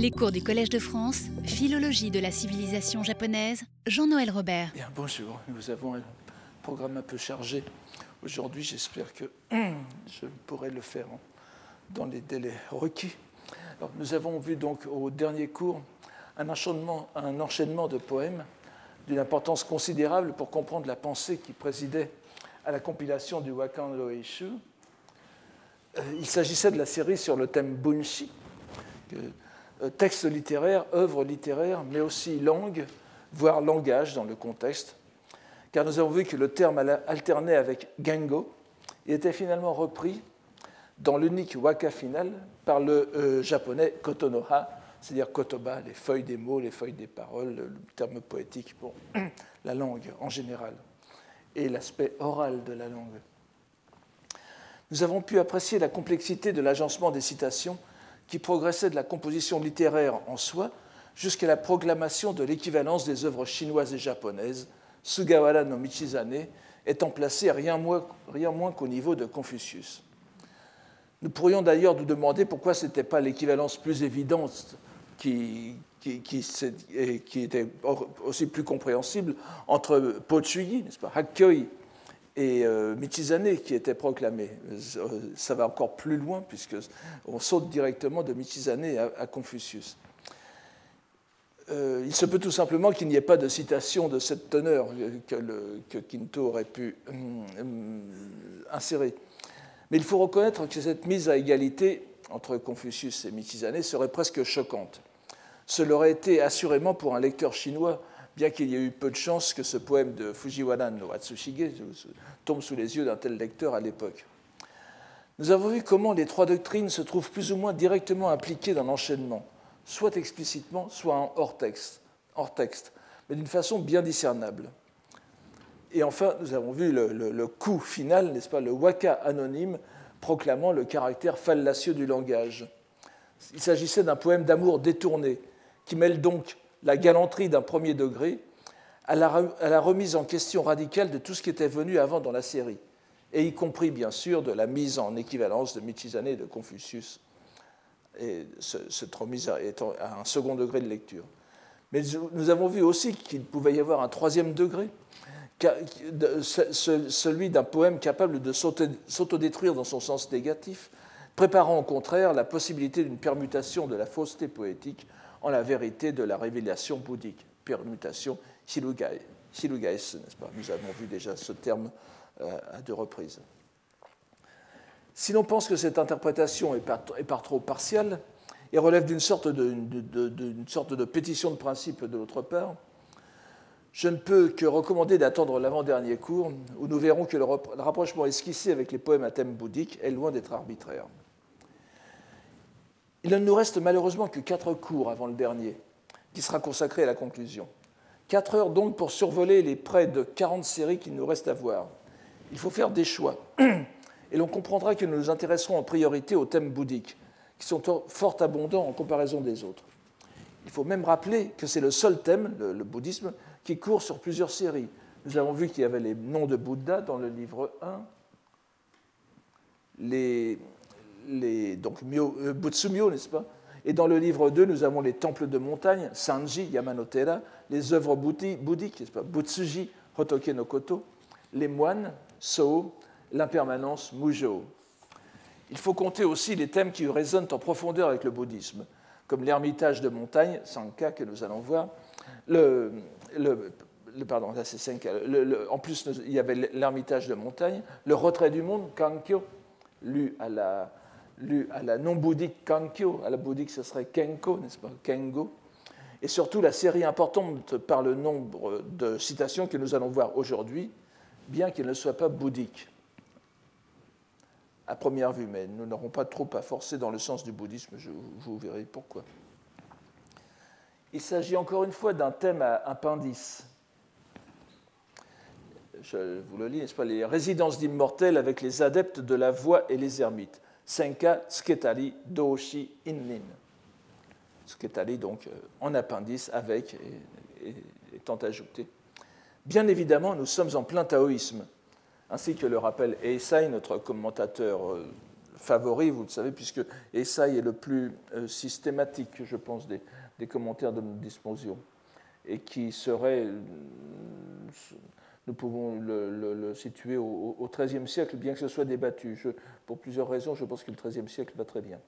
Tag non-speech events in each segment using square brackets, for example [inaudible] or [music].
Les cours du Collège de France, Philologie de la civilisation japonaise, Jean-Noël Robert. Bonjour, nous avons un programme un peu chargé. Aujourd'hui, j'espère que [clears throat] je pourrai le faire dans les délais requis. Nous avons vu donc au dernier cours un enchaînement, de poèmes d'une importance considérable pour comprendre la pensée qui présidait à la compilation du Wakan Loeishu. Euh, il s'agissait de la série sur le thème Bunshi, texte littéraire, œuvre littéraire, mais aussi langue, voire langage dans le contexte, car nous avons vu que le terme alternait avec Gengo et était finalement repris dans l'unique waka final par le euh, japonais kotonoha, c'est-à-dire kotoba, les feuilles des mots, les feuilles des paroles, le terme poétique pour [clears throat] la langue en général, et l'aspect oral de la langue. Nous avons pu apprécier la complexité de l'agencement des citations qui progressait de la composition littéraire en soi jusqu'à la proclamation de l'équivalence des œuvres chinoises et japonaises, Sugawara no Michizane étant placé rien moins, rien moins qu'au niveau de Confucius. Nous pourrions d'ailleurs nous demander pourquoi ce n'était pas l'équivalence plus évidente qui, qui, était aussi plus compréhensible entre Pochuyi, n'est-ce pas, Hakkyoi et euh, qui était proclamé. Euh, ça va encore plus loin puisqu'on saute directement de Michizane à, Confucius. Euh, il se peut tout simplement qu'il n'y ait pas de citation de cette teneur que, Quinto aurait pu insérer. Mais il faut reconnaître que cette mise à égalité entre Confucius et Michizane serait presque choquante. Ce l'aurait été assurément pour un lecteur chinois bien qu'il y ait eu peu de chances que ce poème de Fujiwara no Atsushige tombe sous les yeux d'un tel lecteur à l'époque. Nous avons vu comment les trois doctrines se trouvent plus ou moins directement impliquées dans l'enchaînement, soit explicitement, soit en hors texte, hors texte mais d'une façon bien discernable. Et enfin, nous avons vu le, coup final, n'est-ce pas, le waka anonyme proclamant le caractère fallacieux du langage. Il s'agissait d'un poème d'amour détourné, qui mêle donc la galanterie d'un premier degré à la, remise en question radicale de tout ce qui était venu avant dans la série, et y compris bien sûr de la mise en équivalence de Michizane et de Confucius, et cette remise étant à un second degré de lecture. Mais nous avons vu aussi qu'il pouvait y avoir un troisième degré, celui d'un poème capable de s'autodétruire dans son sens négatif, préparant au contraire la possibilité d'une permutation de la fausseté poétique en la vérité de la révélation bouddhique, permutation n'est-ce pas? Nous avons vu déjà ce terme euh, à deux reprises. Si l'on pense que cette interprétation est par, trop partielle et relève d'une sorte de, sorte de pétition de principe de l'autre part, je ne peux que recommander d'attendre l'avant-dernier cours, où nous verrons que le rapprochement esquissé avec les poèmes à thème bouddhique est loin d'être arbitraire. Il ne nous reste malheureusement que quatre cours avant le dernier, qui sera consacré à la conclusion. Quatre heures donc pour survoler les près de 40 séries qu'il nous reste à voir. Il faut faire des choix. Et l'on comprendra que nous nous intéresserons en priorité aux thèmes bouddhiques, qui sont fort abondants en comparaison des autres. Il faut même rappeler que c'est le seul thème, le, bouddhisme, qui court sur plusieurs séries. Nous avons vu qu'il y avait les noms de Bouddha dans le livre 1, les, les, donc euh, Butsumyo, n'est-ce pas? Et dans le livre 2, nous avons les temples de montagne, Sanji, Yamanotera, les œuvres bouddhiques, n'est-ce pas? Butsuji, Hotoke no Koto, les moines, So, l'impermanence, Mujo. Il faut compter aussi les thèmes qui résonnent en profondeur avec le bouddhisme, comme l'ermitage de montagne, Sanka, que nous allons voir, le, le, pardon, là c'est Sanka, en plus il y avait l'ermitage de montagne, le retrait du monde, Kankyo, lu à la, lu à la non-bouddhique Kankyo, à la bouddhique ce serait Kenko, n'est-ce pas? Kengo, et surtout la série importante par le nombre de citations que nous allons voir aujourd'hui, bien qu'elle ne soit pas bouddhique, à première vue, mais nous n'aurons pas trop à forcer dans le sens du bouddhisme, vous verrai pourquoi. Il s'agit encore une fois d'un thème à appendice. Je vous le lis, n'est-ce pas? Les résidences d'immortels avec les adeptes de la voie et les ermites. Senka Sketali Doshi Innin. Sketali, donc, euh, en appendice, avec, et, étant ajouté. Bien évidemment, nous sommes en plein taoïsme, ainsi que le rappelle Eisai, notre commentateur euh, favori, vous le savez, puisque Esai est le plus systématique, je pense, des, commentaires de notre disposition, et qui serait, nous pouvons le, situer au XIIIe siècle, bien que ce soit débattu. pour plusieurs raisons, je pense que le XIIIe siècle va très bien.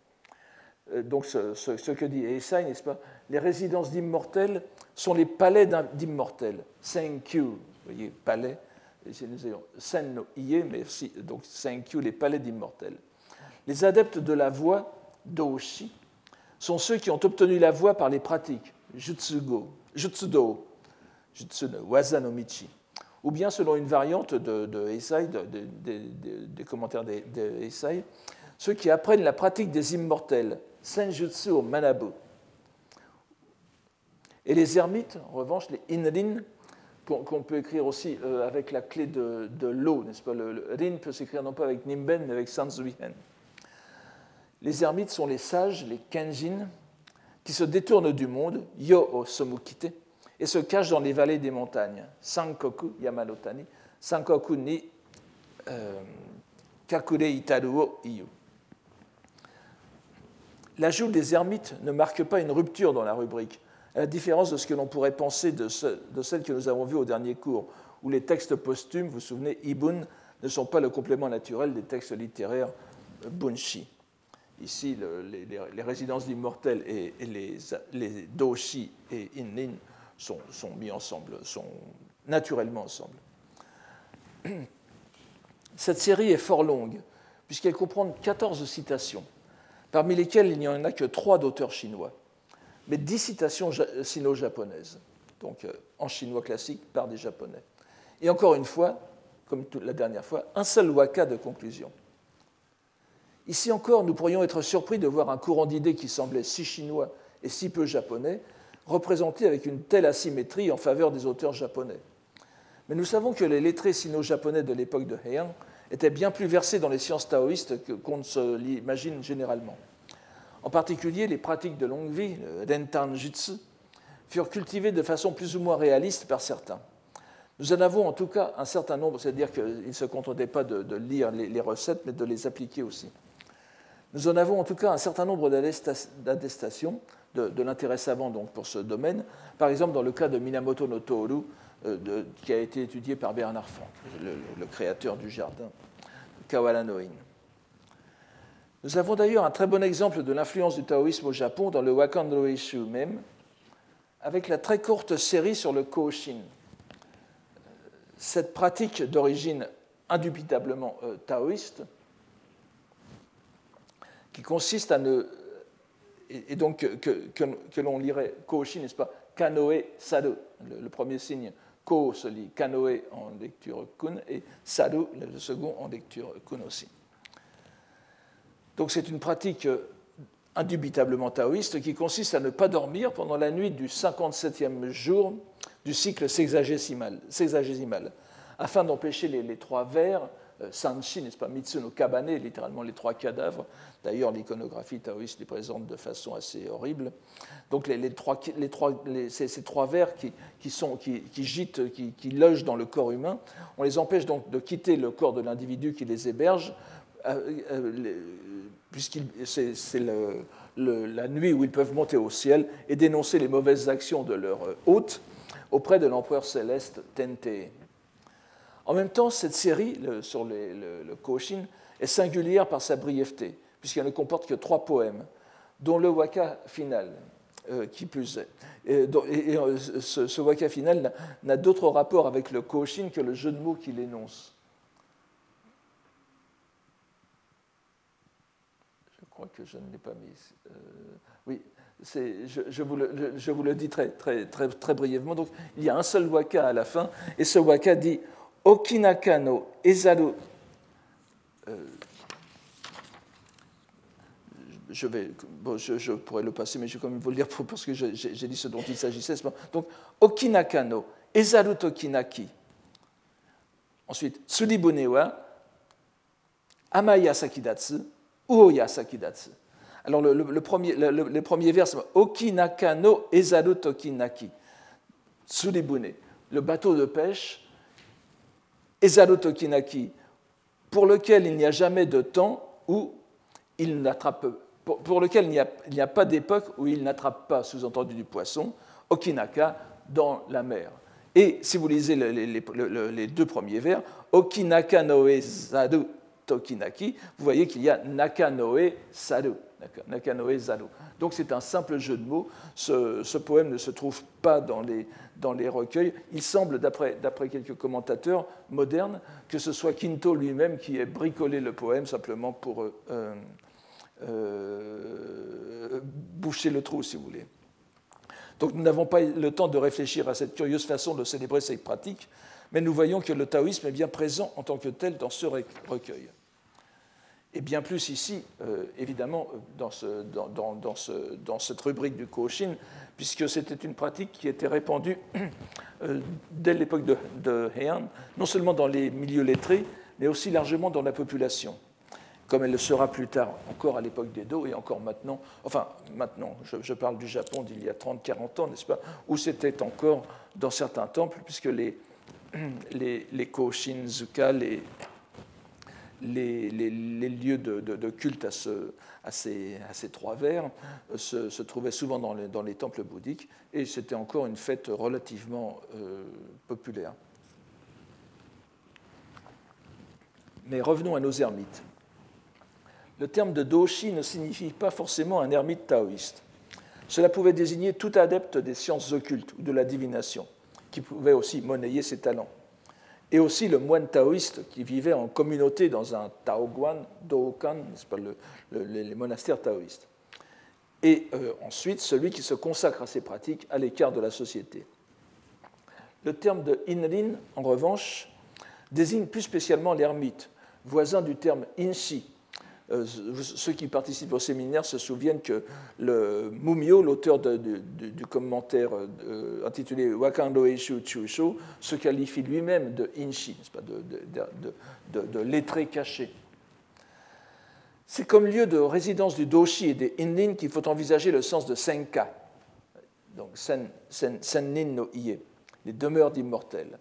Euh, donc ce, que dit Esai, n'est-ce pas? Les résidences d'immortels sont les palais d'immortels. Senkyu, vous voyez, palais, Sen no Ie, mais aussi, donc Senkyu, les palais d'immortels. Les adeptes de la voix, Doshi, sont ceux qui ont obtenu la voix par les pratiques, Jutsugo, Jutsudo, Jutsuno, Wazanomichi, ou bien selon une variante de, de des commentaires de, de ceux qui apprennent la pratique des immortels, Senjutsu au Manabu. Et les ermites, en revanche, les Inrin, qu'on peut écrire aussi euh, avec la clé de, l'eau, n'est-ce pas? Le, Rin peut s'écrire non pas avec Nimben, mais avec Sanzuihen. Les ermites sont les sages, les Kenjin, qui se détournent du monde, Yo o Somukite, et se cachent dans les vallées des montagnes, Sankoku Yamanotani, Sankoku ni euh, Kakure Itaru o Iyo. L'ajout des ermites ne marque pas une rupture dans la rubrique, à la différence de ce que l'on pourrait penser de, celle que nous avons vue au dernier cours, où les textes posthumes, vous vous souvenez, Ibun, ne sont pas le complément naturel des textes littéraires bunshi. Ici, les, résidences d'immortels et, les, les, doshi et innin sont, mis ensemble, sont naturellement ensemble. [clears throat] Cette série est fort longue, puisqu'elle comprend 14 citations parmi lesquels il n'y en a que trois d'auteurs chinois, mais dix citations sino-japonaises, donc euh, en chinois classique par des japonais. Et encore une fois, comme la dernière fois, un seul waka de conclusion. Ici encore, nous pourrions être surpris de voir un courant d'idées qui semblait si chinois et si peu japonais, représenté avec une telle asymétrie en faveur des auteurs japonais. Mais nous savons que les lettrés sino-japonais de l'époque de Heian était bien plus versé dans les sciences taoïstes qu'on ne se l'imagine généralement. En particulier, les pratiques de longue vie, le Rentan Jutsu, furent cultivées de façon plus ou moins réaliste par certains. Nous en avons en tout cas un certain nombre, c'est-à-dire qu'ils ne se contentaient pas de, lire les, recettes, mais de les appliquer aussi. Nous en avons en tout cas un certain nombre d'attestations de, l'intérêt savant donc, pour ce domaine. Par exemple, dans le cas de Minamoto no Toru, euh, qui a été étudié par Bernard Franck, le, créateur du jardin Kawaranoin. Nous avons d'ailleurs un très bon exemple de l'influence du taoïsme au Japon dans le Wakando Ishu même, avec la très courte série sur le Koshin. Cette pratique d'origine indubitablement euh, taoïste, qui consiste à ne. Et donc que, l'on lirait Koshin, n'est-ce pas? Kanoe Sado, le premier signe Ko se lit Kanoe en lecture kun et Sadu, le second, en lecture kun aussi. Donc c'est une pratique euh, indubitablement taoïste qui consiste à ne pas dormir pendant la nuit du 57e jour du cycle sexagésimal, afin d'empêcher les, trois vers euh, Sanshi, n'est-ce pas, Mitsuno Kabane, littéralement les trois cadavres. D'ailleurs, l'iconographie taoïste les présente de façon assez horrible. Donc, ces, trois vers qui, sont, qui, gîtent, qui, logent dans le corps humain, on les empêche donc de quitter le corps de l'individu qui les héberge, euh, euh, puisque c'est la nuit où ils peuvent monter au ciel et dénoncer les mauvaises actions de leur hôte auprès de l'empereur céleste Tente. En même temps, cette série sur le, le, est singulière par sa brièveté, puisqu'elle ne comporte que trois poèmes, dont le waka final, euh, qui plus est. Et, euh, ce, waka final n'a d'autre rapport avec le Koshin que le jeu de mots qu'il énonce. Je crois que je ne l'ai pas mis. Euh, oui, je, je, vous le, je, vous le, dis très, très, très, très brièvement. Donc, il y a un seul waka à la fin, et ce waka dit Okinaka no Ezaru. Euh, je, vais, je, pourrais le passer, mais je vais quand même vous le dire parce que j'ai dit ce dont il s'agissait. Donc, Okinaka no Ezaru Tokinaki. Ensuite, Tsuribune wa Amaya Sakidatsu, Uoya Sakidatsu. Alors, le, premier, le, premier vers, c'est Ezaru Tokinaki. Tsuribune, le bateau de pêche Ezaru Tokinaki, pour lequel il n'y a jamais de temps, ou il n'attrape, pour, lequel il n'y a, pas d'époque où il n'attrape pas, sous-entendu du poisson, Okinaka dans la mer. Et si vous lisez les, deux premiers vers, Okinaka noe Zadu Tokinaki, vous voyez qu'il y a Nakanoe Sadu. Nakanoe Zadu. Donc c'est un simple jeu de mots. Ce, poème ne se trouve pas dans les, dans les recueils. Il semble, d'après quelques commentateurs modernes, que ce soit Quinto lui-même qui ait bricolé le poème simplement pour euh, euh, boucher le trou, si vous voulez. Donc nous n'avons pas le temps de réfléchir à cette curieuse façon de célébrer ces pratiques, mais nous voyons que le taoïsme est bien présent en tant que tel dans ce recueil. Et bien plus ici, euh, évidemment, dans, ce, dans, dans, ce, dans, cette rubrique du Koshin, puisque c'était une pratique qui était répandue euh, dès l'époque de, Heian, non seulement dans les milieux lettrés, mais aussi largement dans la population comme elle le sera plus tard, encore à l'époque d'Edo et encore maintenant, enfin maintenant, je, parle du Japon d'il y a 30-40 ans, n'est-ce pas, où c'était encore dans certains temples, puisque les, [clears throat] les, les Koshinzuka, les, les, lieux de, culte à, ce, à, ces, trois vers, se, se trouvaient souvent dans les, dans les, temples bouddhiques, et c'était encore une fête relativement euh, populaire. Mais revenons à nos ermites le terme de doshi ne signifie pas forcément un ermite taoïste. Cela pouvait désigner tout adepte des sciences occultes ou de la divination, qui pouvait aussi monnayer ses talents. Et aussi le moine taoïste qui vivait en communauté dans un taoguan, n'est-ce pas, les monastères taoïstes. Et euh, ensuite, celui qui se consacre à ces pratiques à l'écart de la société. Le terme de inrin, en revanche, désigne plus spécialement l'ermite, voisin du terme inshi, ceux qui participent au séminaire se souviennent que le Mumio, l'auteur du, commentaire euh, intitulé Wakando Eishu Chusho, se qualifie lui-même de inshi, de, de, lettré caché. C'est comme lieu de résidence du doshi et des innin qu'il faut envisager le sens de senka, donc sen, no ie, les demeures d'immortels.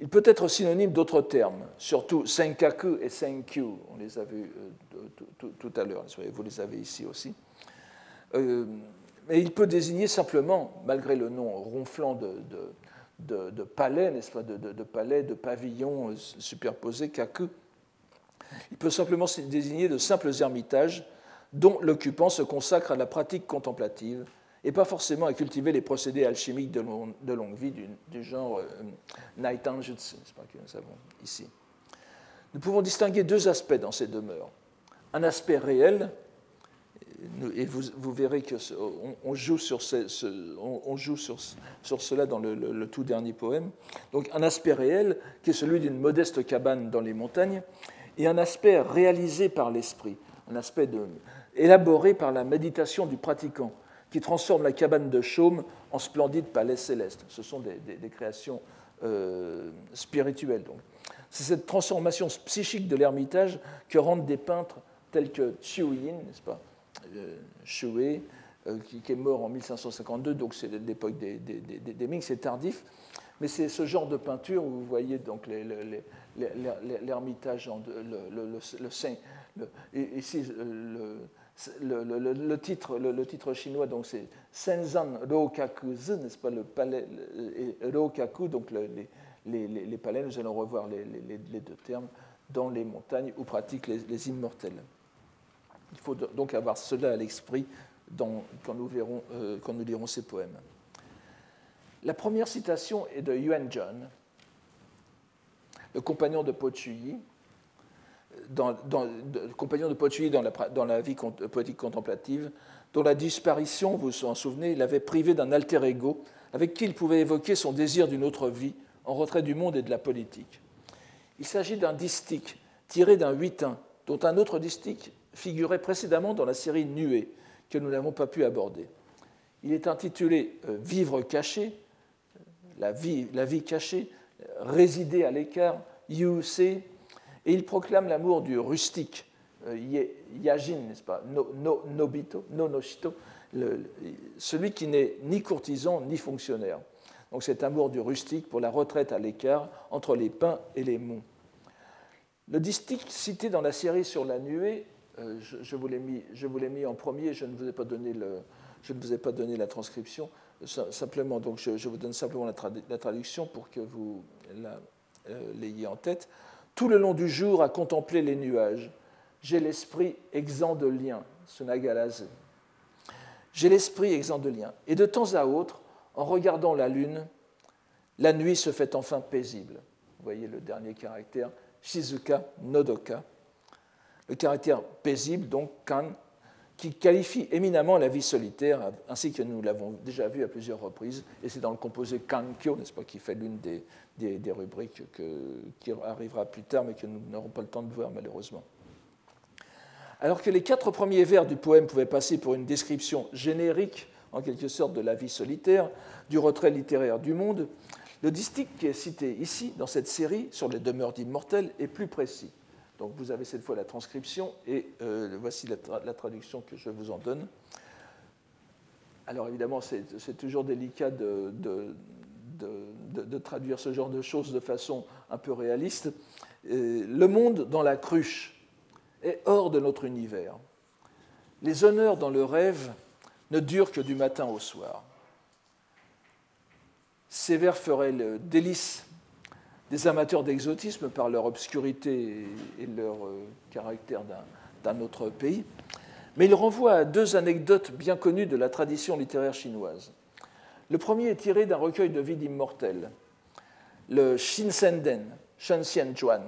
Il peut être synonyme d'autres termes, surtout senkaku et senkyu, on les a vus euh, tout à l'heure, vous les avez ici aussi. Euh, mais il peut désigner simplement, malgré le nom ronflant de, de, palais, n'est-ce pas, de, palais, de pavillons euh, superposés, kaku, il peut simplement désigner de simples ermitages dont l'occupant se consacre à la pratique contemplative et pas forcément à cultiver les procédés alchimiques de, longue vie du, genre euh, Naitan Jutsu, pas que nous avons ici. Nous pouvons distinguer deux aspects dans ces demeures. Un aspect réel, et vous, verrez qu'on on joue, sur, on joue sur, sur, cela dans le, le, tout dernier poème. Donc un aspect réel qui est celui d'une modeste cabane dans les montagnes, et un aspect réalisé par l'esprit, un aspect de, élaboré par la méditation du pratiquant, qui transforme la cabane de Chaume en splendide palais céleste. Ce sont des, créations euh, spirituelles. C'est cette transformation psychique de l'ermitage que rendent des peintres tels que Chiu Yin, n'est-ce pas, euh, euh qui, est mort en 1552, donc c'est l'époque des, Ming, c'est tardif, mais c'est ce genre de peinture où vous voyez donc l'ermitage, le, le, le, le, ici le, le, titre, chinois, donc c'est Senzan Rokaku-zi, n'est-ce pas, le palais, Rokaku, donc les, palais, nous allons revoir les, deux termes, dans les montagnes où pratiquent les, immortels. Il faut donc avoir cela à l'esprit quand, nous verrons, euh, quand nous lirons ces poèmes. La première citation est de Yuan John, le compagnon de Po Chuyi, dans, compagnon de Pochuyi dans la, vie poétique contemplative, dont la disparition, vous vous en souvenez, l'avait privé d'un alter ego avec qui il pouvait évoquer son désir d'une autre vie en retrait du monde et de la politique. Il s'agit d'un distique tiré d'un huitain, dont un autre distique figurait précédemment dans la série Nuée, que nous n'avons pas pu aborder. Il est intitulé euh, Vivre caché, la vie, la vie cachée, résider à l'écart, Yu-Se, et il proclame l'amour du rustique, euh, Yajin, n'est-ce pas, no, no, Nobito, celui qui n'est ni courtisan ni fonctionnaire. Donc cet amour du rustique pour la retraite à l'écart entre les pins et les monts. Le distique cité dans la série sur la nuée je, vous l'ai mis, en premier, je ne vous ai pas donné, le, je ne vous ai pas donné la transcription. Simplement, donc je, vous donne simplement la, la, traduction pour que vous l'ayez en tête. Tout le long du jour, à contempler les nuages, j'ai l'esprit exempt de lien, Sunagalase. J'ai l'esprit exempt de lien. Et de temps à autre, en regardant la lune, la nuit se fait enfin paisible. Vous voyez le dernier caractère, Shizuka Nodoka. Le caractère paisible, donc kan, qui qualifie éminemment la vie solitaire, ainsi que nous l'avons déjà vu à plusieurs reprises, et c'est dans le composé Kankyo, n'est-ce pas, qui fait l'une des, des, rubriques qui arrivera plus tard, mais que nous n'aurons pas le temps de voir malheureusement. Alors que les quatre premiers vers du poème pouvaient passer pour une description générique, en quelque sorte, de la vie solitaire, du retrait littéraire du monde, le distique qui est cité ici, dans cette série, sur les demeures d'immortels, est plus précis. Donc vous avez cette fois la transcription et euh, voici la, traduction que je vous en donne. Alors évidemment, c'est toujours délicat de, de, traduire ce genre de choses de façon un peu réaliste. le monde dans la cruche est hors de notre univers. Les honneurs dans le rêve ne durent que du matin au soir. Ces vers feraient le délice des amateurs d'exotisme par leur obscurité et leur euh, caractère d'un autre pays, mais ils renvoient à deux anecdotes bien connues de la tradition littéraire chinoise. Le premier est tiré d'un recueil de vie d'immortels, le Shinsenden, Shenxian Zhuan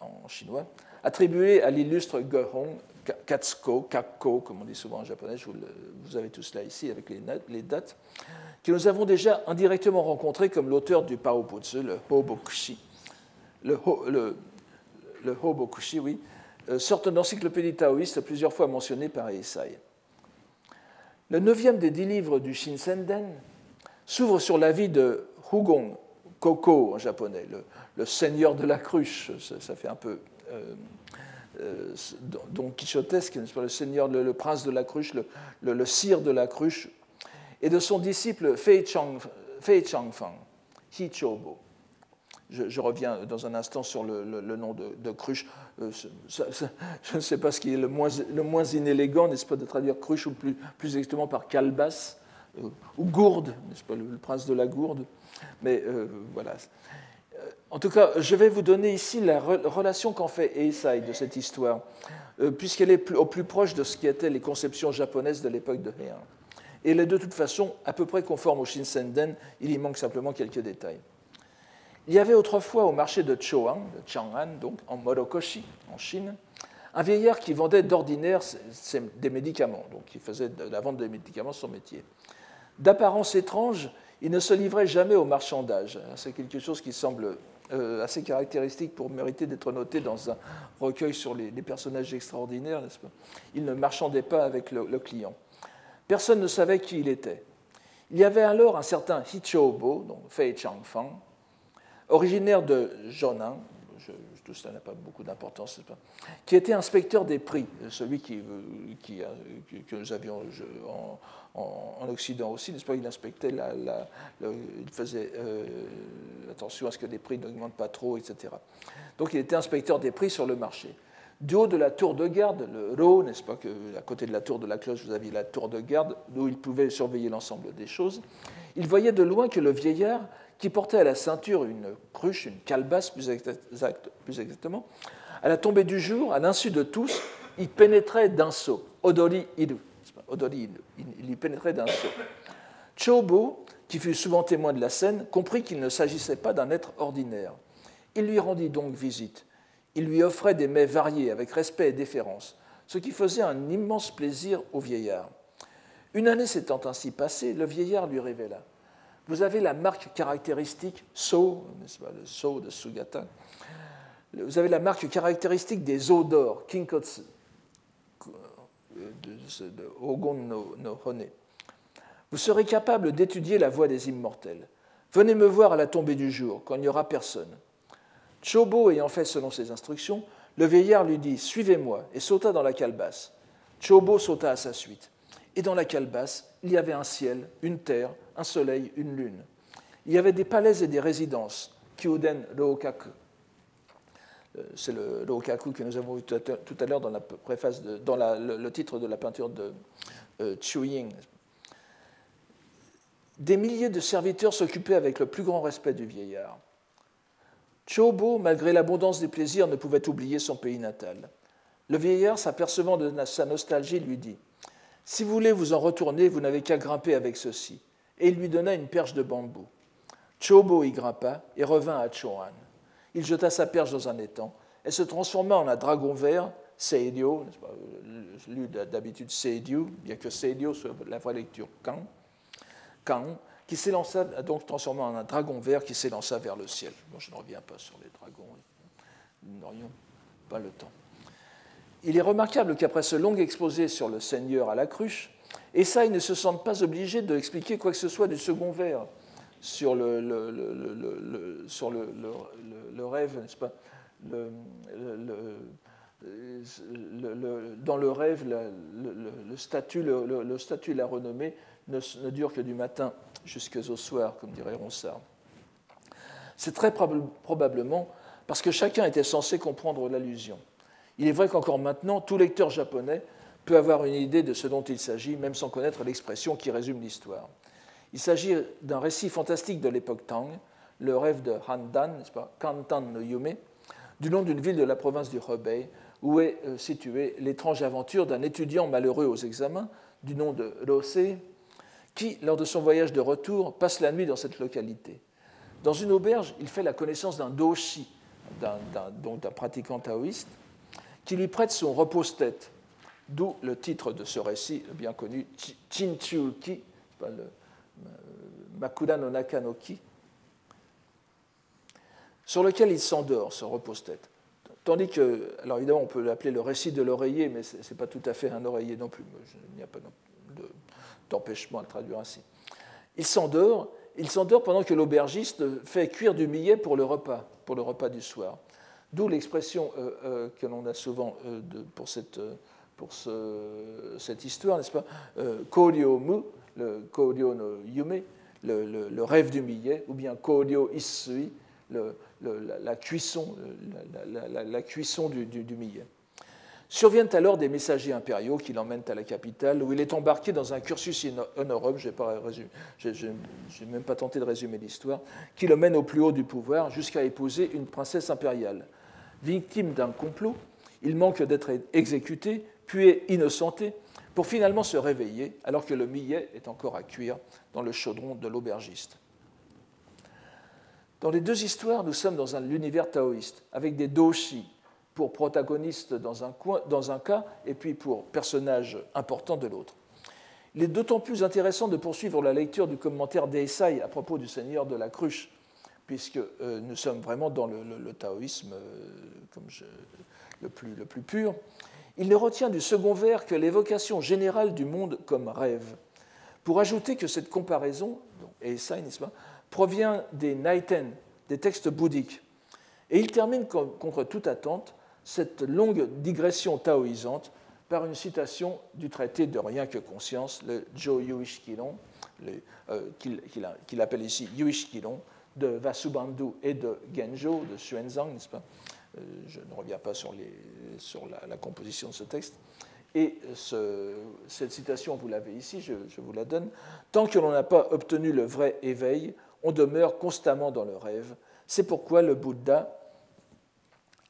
en chinois, attribué à l'illustre Hong Katsuko, Kakko, comme on dit souvent en japonais, vous, avez tout cela ici avec les, dates, que nous avons déjà indirectement rencontré comme l'auteur du Paoputsu, le Hobokushi. Le, le, le Hobokushi, oui, euh, sorte d'encyclopédie taoïste plusieurs fois mentionné par Eisai. Le neuvième des dix livres du Shinsenden s'ouvre sur la vie de Hugong Koko en japonais, le, seigneur de la cruche. Ça, fait un peu euh, euh, don quichotesque, le seigneur, le, prince de la cruche, le, le, sire de la cruche, et de son disciple Fei, Chang, Fei Changfang, Hichobo. Je, je, reviens dans un instant sur le, nom de, cruche. Euh, [laughs] je ne sais pas ce qui est le moins, inélégant, n'est-ce pas, de traduire cruche ou plus, exactement par calebasse euh, ou gourde, n'est-ce pas, le, prince de la gourde. Mais euh, voilà. En tout cas, je vais vous donner ici la relation qu'en fait Eisai de cette histoire, puisqu'elle est au plus proche de ce qui étaient les conceptions japonaises de l'époque de Heian. Elle est de toute façon à peu près conforme au Shinsenden, il y manque simplement quelques détails. Il y avait autrefois au marché de Choang, de Chang'an, donc en Morokoshi, en Chine, un vieillard qui vendait d'ordinaire des médicaments, donc qui faisait de la vente des médicaments son métier. D'apparence étrange, il ne se livrait jamais au marchandage. C'est quelque chose qui semble euh, assez caractéristique pour mériter d'être noté dans un recueil sur les, personnages extraordinaires, n'est-ce pas? Il ne marchandait pas avec le, client. Personne ne savait qui il était. Il y avait alors un certain Hichobo, donc Fei Changfang, originaire de Jonan, tout cela n'a pas beaucoup d'importance, qui était inspecteur des prix, celui qui, que nous avions en, Occident aussi, n'est-ce pas? Il inspectait, il faisait euh, attention à ce que les prix n'augmentent pas trop, etc. Donc il était inspecteur des prix sur le marché. Du haut de la tour de garde, le Ro, n'est-ce pas, que à côté de la tour de la cloche, vous aviez la tour de garde, où il pouvait surveiller l'ensemble des choses, il voyait de loin que le vieillard qui portait à la ceinture une cruche, une calebasse plus, exactement, à la tombée du jour, à l'insu de tous, il pénétrait d'un saut. Odori iru. Odori Il y pénétrait d'un saut. Chobo, qui fut souvent témoin de la scène, comprit qu'il ne s'agissait pas d'un être ordinaire. Il lui rendit donc visite. Il lui offrait des mets variés avec respect et déférence, ce qui faisait un immense plaisir au vieillard. Une année s'étant ainsi passée, le vieillard lui révéla vous avez la marque caractéristique des eaux d'or, Kinkotsu, de, Ogon no Hone. Vous serez capable d'étudier la voie des immortels. Venez me voir à la tombée du jour, quand il n'y aura personne. Chobo ayant fait selon ses instructions, le vieillard lui dit Suivez-moi, et sauta dans la calebasse. Chobo sauta à sa suite. Et dans la calebasse, il y avait un ciel, une terre, un soleil, une lune. Il y avait des palais et des résidences, Kyuden Rookaku. c'est le, Okaku que nous avons vu tout à l'heure dans, la préface dans le, titre de la peinture de euh, Ying. Des milliers de serviteurs s'occupaient avec le plus grand respect du vieillard. Chobo, malgré l'abondance des plaisirs, ne pouvait oublier son pays natal. Le vieillard, s'apercevant de sa nostalgie, lui dit Si vous voulez vous en retourner, vous n'avez qu'à grimper avec ceci. Et il lui donna une perche de bambou. Chobo y grimpa et revint à Choan. Il jeta sa perche dans un étang. Elle se transforma en un dragon vert, Seidio, lu d'habitude Seidio, bien que Seidio soit la vraie lecture Kan, Kan qui s'élança, donc transformé en un dragon vert qui s'élança vers le ciel. je ne reviens pas sur les dragons, nous n'aurions pas le temps. Il est remarquable qu'après ce long exposé sur le Seigneur à la cruche, Essaï ne se sente pas obligé d'expliquer quoi que ce soit du second vers sur le, sur le, rêve, n'est-ce pas dans le rêve, le, statut, le, statut la renommée ne, ne durent que du matin jusqu'au soir, comme dirait Ronsard. C'est très probablement parce que chacun était censé comprendre l'allusion. Il est vrai qu'encore maintenant, tout lecteur japonais peut avoir une idée de ce dont il s'agit, même sans connaître l'expression qui résume l'histoire. Il s'agit d'un récit fantastique de l'époque Tang, le rêve de Handan, n'est-ce pas, Kantan no Yume, du nom d'une ville de la province du Hebei, où est euh, située l'étrange aventure d'un étudiant malheureux aux examens, du nom de Rose, qui, lors de son voyage de retour, passe la nuit dans cette localité. Dans une auberge, il fait la connaissance d'un doshi, d'un pratiquant taoïste, qui lui prête son repose-tête, d'où le titre de ce récit bien connu, Chinchuki, euh, Makuda no Nakanoki, sur lequel il s'endort, ce repose-tête. Tandis que, alors évidemment, on peut l'appeler le récit de l'oreiller, mais ce n'est pas tout à fait un oreiller non plus. D'empêchement à le traduire ainsi. Il s'endort, il s'endort pendant que l'aubergiste fait cuire du millet pour le repas, pour le repas du soir. D'où l'expression euh, euh, que l'on a souvent euh, pour, cette, pour cette histoire, n'est-ce pas? Koryo mu, le Koryo no yume, le, rêve du millet, ou bien Koryo isui, le, la, cuisson, la, cuisson du, millet. Surviennent alors des messagers impériaux qui l'emmènent à la capitale, où il est embarqué dans un cursus Europe, je n'ai même pas tenté de résumer l'histoire, qui le mène au plus haut du pouvoir jusqu'à épouser une princesse impériale. Victime d'un complot, il manque d'être exécuté, puis innocenté, pour finalement se réveiller alors que le millet est encore à cuire dans le chaudron de l'aubergiste. Dans les deux histoires, nous sommes dans l'univers taoïste, avec des doshi pour protagonistes dans un, dans un cas et puis pour personnages importants de l'autre. Il est d'autant plus intéressant de poursuivre la lecture du commentaire d'Eisai à propos du Seigneur de la cruche, puisque euh, nous sommes vraiment dans le, taoïsme euh, comme le, plus, le plus pur. Il ne retient du second vers que l'évocation générale du monde comme rêve, pour ajouter que cette comparaison, donc Eisai, n'est-ce pas, provient des Naiten, des textes bouddhiques. Et il termine contre toute attente cette longue digression taoïsante par une citation du traité de Rien que conscience, le Jo Yuishkilon, euh, qu'il appelle ici Yuishkilon, de Vasubandhu et de Genjo, de Xuanzang, n'est-ce pas? Euh, Je ne reviens pas sur, la, composition de ce texte. Et ce, cette citation, vous l'avez ici, je, vous la donne. Tant que l'on n'a pas obtenu le vrai éveil, on demeure constamment dans le rêve. C'est pourquoi le Bouddha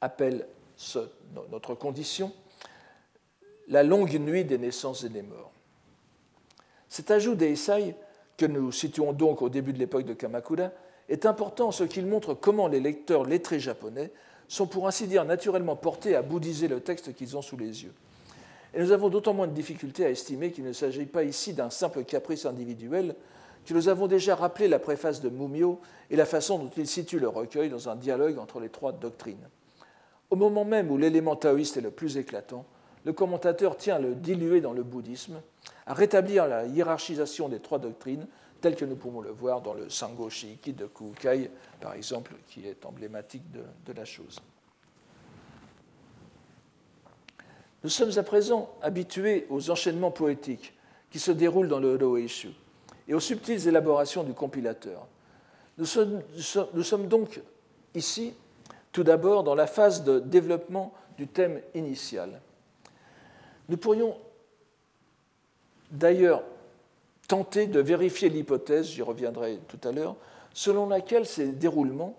appelle notre condition la longue nuit des naissances et des morts. Cet ajout d'Eisai, que nous situons donc au début de l'époque de Kamakura, est important en ce qu'il montre comment les lecteurs lettrés japonais sont pour ainsi dire naturellement portés à bouddhiser le texte qu'ils ont sous les yeux. Et nous avons d'autant moins de difficultés à estimer qu'il ne s'agit pas ici d'un simple caprice individuel, que nous avons déjà rappelé la préface de Mumio et la façon dont il situe le recueil dans un dialogue entre les trois doctrines. Au moment même où l'élément taoïste est le plus éclatant, le commentateur tient à le diluer dans le bouddhisme, à rétablir la hiérarchisation des trois doctrines, telles que nous pouvons le voir dans le Sango Shiiki de Kukai, par exemple, qui est emblématique de, la chose. Nous sommes à présent habitués aux enchaînements poétiques qui se déroulent dans le Roeishu et aux subtiles élaborations du compilateur. Nous sommes, donc ici tout d'abord dans la phase de développement du thème initial. Nous pourrions d'ailleurs tenter de vérifier l'hypothèse, j'y reviendrai tout à l'heure, selon laquelle ces déroulements,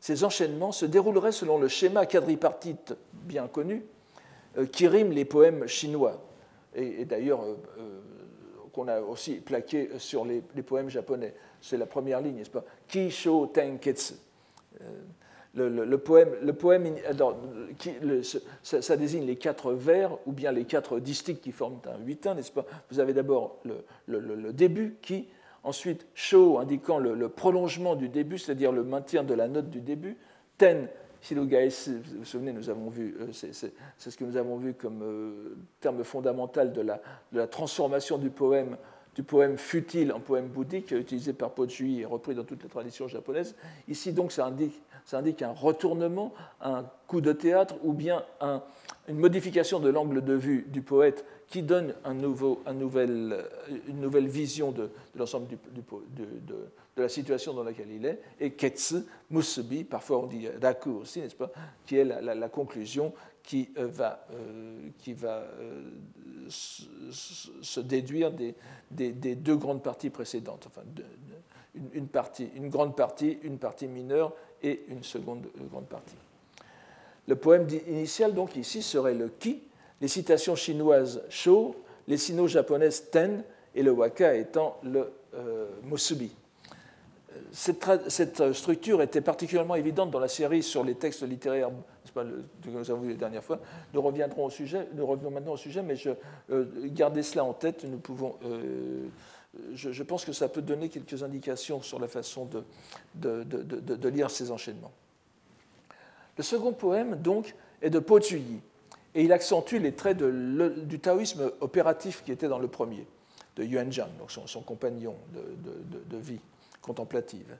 ces enchaînements se dérouleraient selon le schéma quadripartite bien connu euh, qui rime les poèmes chinois, et, d'ailleurs euh, euh, qu'on a aussi plaqué sur les, poèmes japonais. C'est la première ligne, n'est-ce pas? Ki Sho Tenketsu le, poème, le poème ça, désigne les quatre vers ou bien les quatre distiques qui forment un huitain, n'est-ce pas? Vous avez d'abord le, début qui, ensuite show indiquant le, prolongement du début, c'est-à-dire le maintien de la note du début, ten, Shilogaes, vous vous souvenez, nous avons vu, euh, c'est ce que nous avons vu comme euh, terme fondamental de la, transformation du poème futile en poème bouddhique utilisé par Pochui et repris dans toutes les traditions japonaises. Ici, donc, ça indique ça indique un retournement, un coup de théâtre ou bien une modification de l'angle de vue du poète qui donne nouvel, une nouvelle vision de, l'ensemble de, la situation dans laquelle il est. Et Ketsu, Musubi, parfois on dit Raku aussi, n'est-ce pas, qui est la, conclusion qui euh, va, euh, euh, se déduire des, deux grandes parties précédentes. Une, partie, une grande partie, une partie mineure et une seconde euh, grande partie. Le poème initial, donc ici, serait le ki, les citations chinoises sho, les sino-japonaises ten et le waka étant le euh, musubi. Cette, structure était particulièrement évidente dans la série sur les textes littéraires pas, que nous avons vu la dernière fois. Nous reviendrons au sujet, nous revenons maintenant au sujet, mais je, euh, gardez cela en tête. Nous pouvons je, pense que ça peut donner quelques indications sur la façon de, lire ces enchaînements. Le second poème, donc, est de Po Yi, et il accentue les traits du taoïsme opératif qui était dans le premier, de Yuan Zhang, donc son, compagnon de, vie contemplative.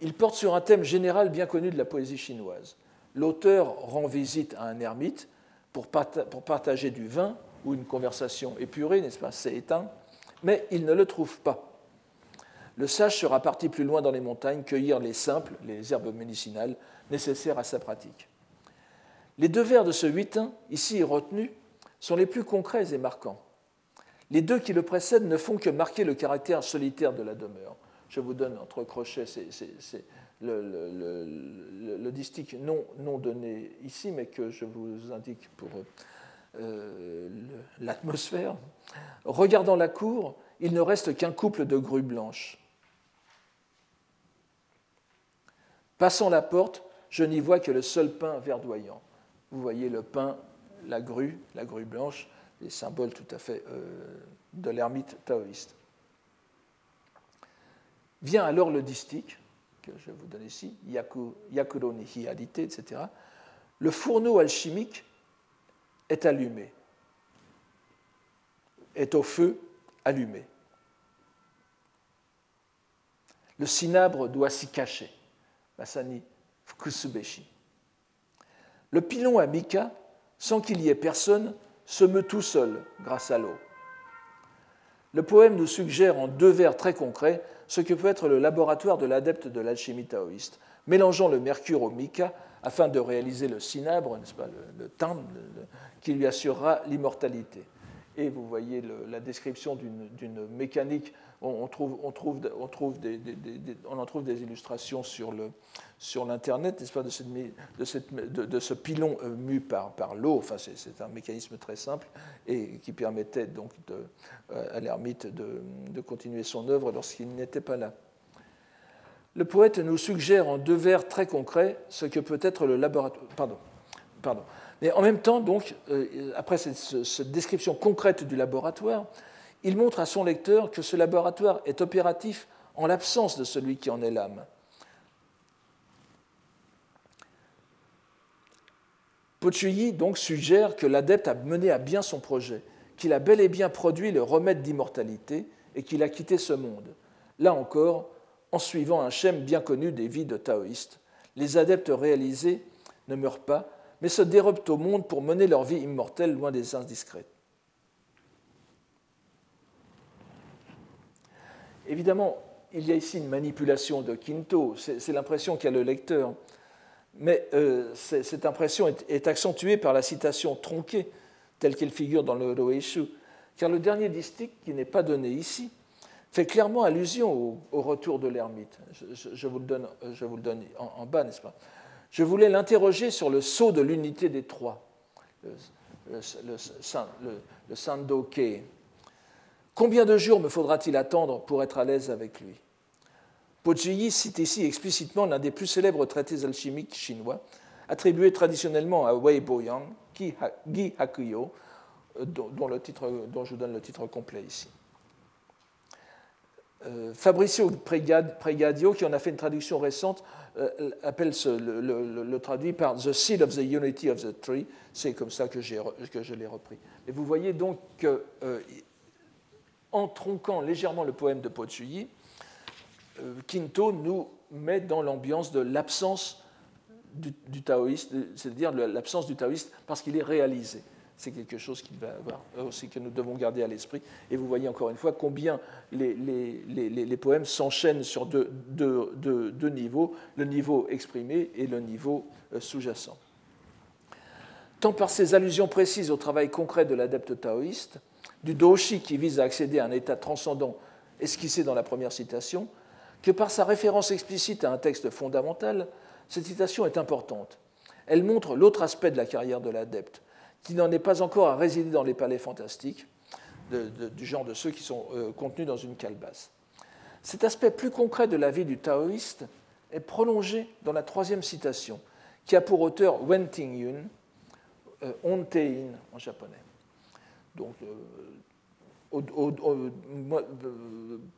Il porte sur un thème général bien connu de la poésie chinoise. L'auteur rend visite à un ermite pour, partager du vin ou une conversation épurée, n'est-ce pas, c'est éteint, mais il ne le trouve pas. Le sage sera parti plus loin dans les montagnes cueillir les simples, les herbes médicinales nécessaires à sa pratique. Les deux vers de ce huitain, ici retenus, sont les plus concrets et marquants. Les deux qui le précèdent ne font que marquer le caractère solitaire de la demeure. Je vous donne entre crochets le, le, le, distique non, non, donné ici, mais que je vous indique pour euh, l'atmosphère. Regardant la cour, il ne reste qu'un couple de grues blanches. Passant la porte, je n'y vois que le seul pain verdoyant. Vous voyez le pain, la grue, la grue blanche, les symboles tout à fait euh, de l'ermite taoïste. Vient alors le distique, que je vous donne ici, Yaku, Yakuro ni etc. Le fourneau alchimique est allumé, est au feu allumé. Le cinabre doit s'y cacher. Masani Fukusubeshi. Le pilon à Mika, sans qu'il y ait personne, se meut tout seul grâce à l'eau. Le poème nous suggère en deux vers très concrets ce que peut être le laboratoire de l'adepte de l'alchimie taoïste, mélangeant le mercure au mica afin de réaliser le cinabre, le, le qui lui assurera l'immortalité. Et vous voyez la description d'une mécanique. On, trouve, en trouve des illustrations sur l'Internet, sur n'est-ce de, ce pilon euh, mu par, par l'eau. Enfin, c'est un mécanisme très simple et qui permettait donc euh, à l'ermite de, continuer son œuvre lorsqu'il n'était pas là. Le poète nous suggère en deux vers très concrets ce que peut être le laboratoire. Pardon. Pardon. Mais en même temps, donc, euh, après cette, description concrète du laboratoire, il montre à son lecteur que ce laboratoire est opératif en l'absence de celui qui en est l'âme. Pochuyi donc suggère que l'adepte a mené à bien son projet, qu'il a bel et bien produit le remède d'immortalité et qu'il a quitté ce monde. Là encore, en suivant un schème bien connu des vies de taoïstes, les adeptes réalisés ne meurent pas, mais se dérobent au monde pour mener leur vie immortelle loin des indiscrets. Évidemment, il y a ici une manipulation de Quinto, c'est l'impression qu'a le lecteur, Mais euh, cette impression est, accentuée par la citation tronquée telle qu'elle figure dans le Roeishu, car le dernier distique, qui n'est pas donné ici, fait clairement allusion au, retour de l'ermite. Je, vous le donne, en, bas, n'est-ce pas? Je voulais l'interroger sur le saut de l'unité des trois, le, le, le, Combien de jours me faudra-t-il attendre pour être à l'aise avec lui? Pojuyi cite ici explicitement l'un des plus célèbres traités alchimiques chinois, attribué traditionnellement à Wei Boyang, Gi Hakuyo, euh, dont, dont je vous donne le titre complet ici. Euh, Fabricio Pregadio, qui en a fait une traduction récente, euh, appelle le, traduit par The Seed of the Unity of the Tree. C'est comme ça que, que je l'ai repris. Et vous voyez donc qu'en en tronquant légèrement le poème de Pochuyi, Quinto nous met dans l'ambiance de l'absence du, taoïste, c'est-à-dire l'absence du taoïste parce qu'il est réalisé. C'est quelque chose qui va avoir aussi que nous devons garder à l'esprit. Et vous voyez encore une fois combien les, les, poèmes s'enchaînent sur deux, deux, niveaux, le niveau exprimé et le niveau euh, sous-jacent. Tant par ses allusions précises au travail concret de l'adepte taoïste, du doshi qui vise à accéder à un état transcendant esquissé dans la première citation, que par sa référence explicite à un texte fondamental, cette citation est importante. Elle montre l'autre aspect de la carrière de l'adepte, qui n'en est pas encore à résider dans les palais fantastiques, du genre de ceux qui sont euh, contenus dans une calebasse. Cet aspect plus concret de la vie du taoïste est prolongé dans la troisième citation, qui a pour auteur Wen Tingyun, euh, Ontein en japonais. Donc, euh,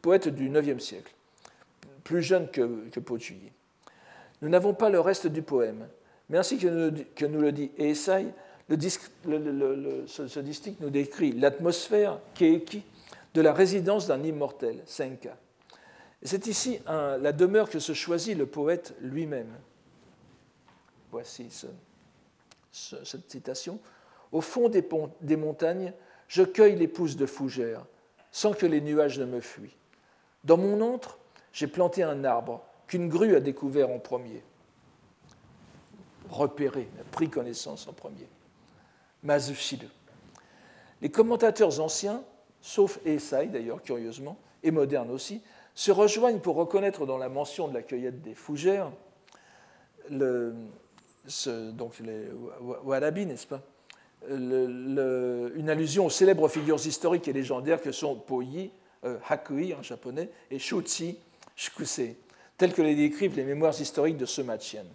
poète du IXe siècle, plus jeune que, que nous n'avons pas le reste du poème, mais ainsi que nous, le dit Esai, le, ce, distique nous décrit l'atmosphère, Keiki, de la résidence d'un immortel, Senka. c'est ici la demeure que se choisit le poète lui-même. Voici cette citation. Au fond des, des montagnes, je cueille les pousses de fougères, sans que les nuages ne me fuient. Dans mon antre, j'ai planté un arbre qu'une grue a découvert en premier, repéré, pris connaissance en premier. Mazushidu. Les commentateurs anciens, sauf Esai d'ailleurs, curieusement, et modernes aussi, se rejoignent pour reconnaître dans la mention de la cueillette des fougères, donc les Warabi, n'est-ce pas, une allusion aux célèbres figures historiques et légendaires que sont Poyi, euh, Hakui en japonais, et Shutsi, Shkusei tels que les décrivent les mémoires historiques de ce.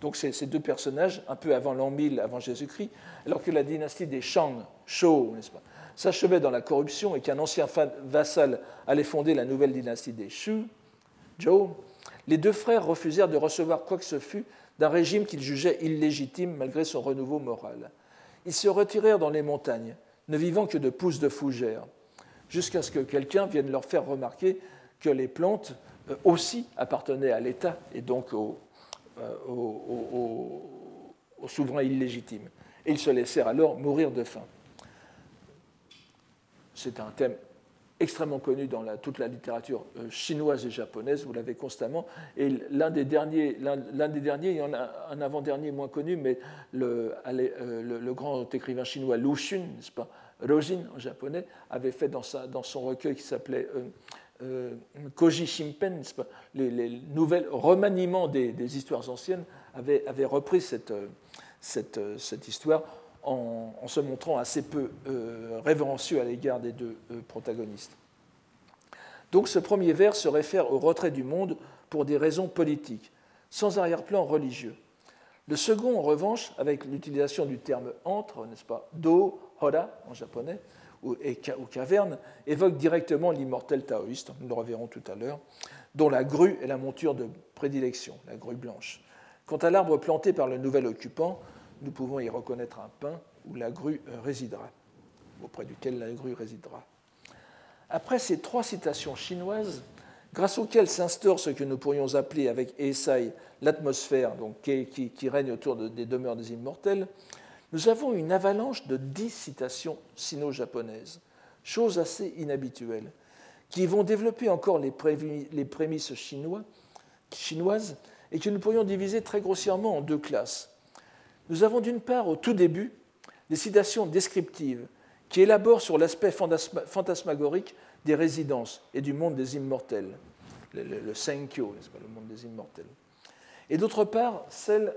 Donc ces deux personnages, un peu avant l'an 1000 avant Jésus-Christ, alors que la dynastie des Shang, Shou, n'est-ce pas, s'achevait dans la corruption et qu'un ancien vassal allait fonder la nouvelle dynastie des Shu, Zhou, les deux frères refusèrent de recevoir quoi que ce fût d'un régime qu'ils jugeaient illégitime malgré son renouveau moral. Ils se retirèrent dans les montagnes, ne vivant que de pousses de fougères, jusqu'à ce que quelqu'un vienne leur faire remarquer que les plantes euh, aussi appartenait à l'État et donc au, euh, au, souverain illégitime. Et ils se laissèrent alors mourir de faim. C'est un thème extrêmement connu dans toute la littérature euh, chinoise et japonaise, vous l'avez constamment. Et l'un des derniers, l'un des derniers, il y en a un avant-dernier moins connu, mais le, le, grand écrivain chinois Lu Xun, n'est-ce pas, Rojin en japonais, avait fait dans, son recueil qui s'appelait euh, Koji Shimpen, les, les, nouvelles remaniements des, histoires anciennes, avaient, repris cette, cette, cette histoire en, se montrant assez peu euh, révérencieux à l'égard des deux euh, protagonistes. Donc ce premier vers se réfère au retrait du monde pour des raisons politiques, sans arrière-plan religieux. Le second, en revanche, avec l'utilisation du terme entre, n'est-ce pas, do, hora en japonais, ou, caverne évoque directement l'immortel taoïste, nous le reverrons tout à l'heure, dont la grue est la monture de prédilection, la grue blanche. Quant à l'arbre planté par le nouvel occupant, nous pouvons y reconnaître un pin où la grue résidera, auprès duquel la grue résidera. Après ces trois citations chinoises, grâce auxquelles s'instaure ce que nous pourrions appeler avec Esai l'atmosphère qui, qui, règne autour des demeures des immortels, nous avons une avalanche de dix citations sino-japonaises, chose assez inhabituelle, qui vont développer encore les, prémices chinoises et que nous pourrions diviser très grossièrement en deux classes. Nous avons d'une part, au tout début, des citations descriptives qui élaborent sur l'aspect fantasmagorique des résidences et du monde des immortels, le, le, Senkyo, n'est-ce pas, le monde des immortels. Et d'autre part, celles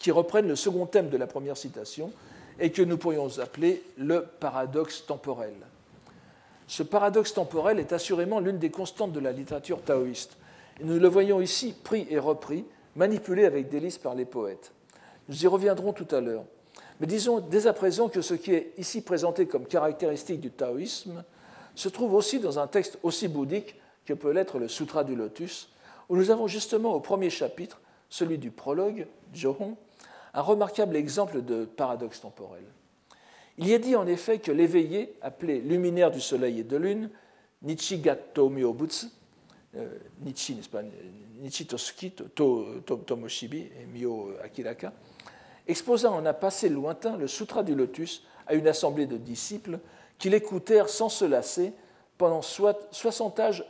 qui reprennent le second thème de la première citation et que nous pourrions appeler le paradoxe temporel. Ce paradoxe temporel est assurément l'une des constantes de la littérature taoïste. Nous le voyons ici pris et repris, manipulé avec délice par les poètes. Nous y reviendrons tout à l'heure. Mais disons dès à présent que ce qui est ici présenté comme caractéristique du taoïsme se trouve aussi dans un texte aussi bouddhique que peut l'être le Sutra du Lotus, où nous avons justement au premier chapitre, celui du prologue, Johon, un remarquable exemple de paradoxe temporel. Il y est dit en effet que l'éveillé, appelé luminaire du soleil et de lune, Nichigato Myobutsu, euh, Nichi, n'est-ce pas, Nichi Tosuki, Tomoshibi et Myo Akiraka, exposa en un passé lointain le Sutra du Lotus à une assemblée de disciples qui l'écoutèrent sans se lasser pendant 60 âges,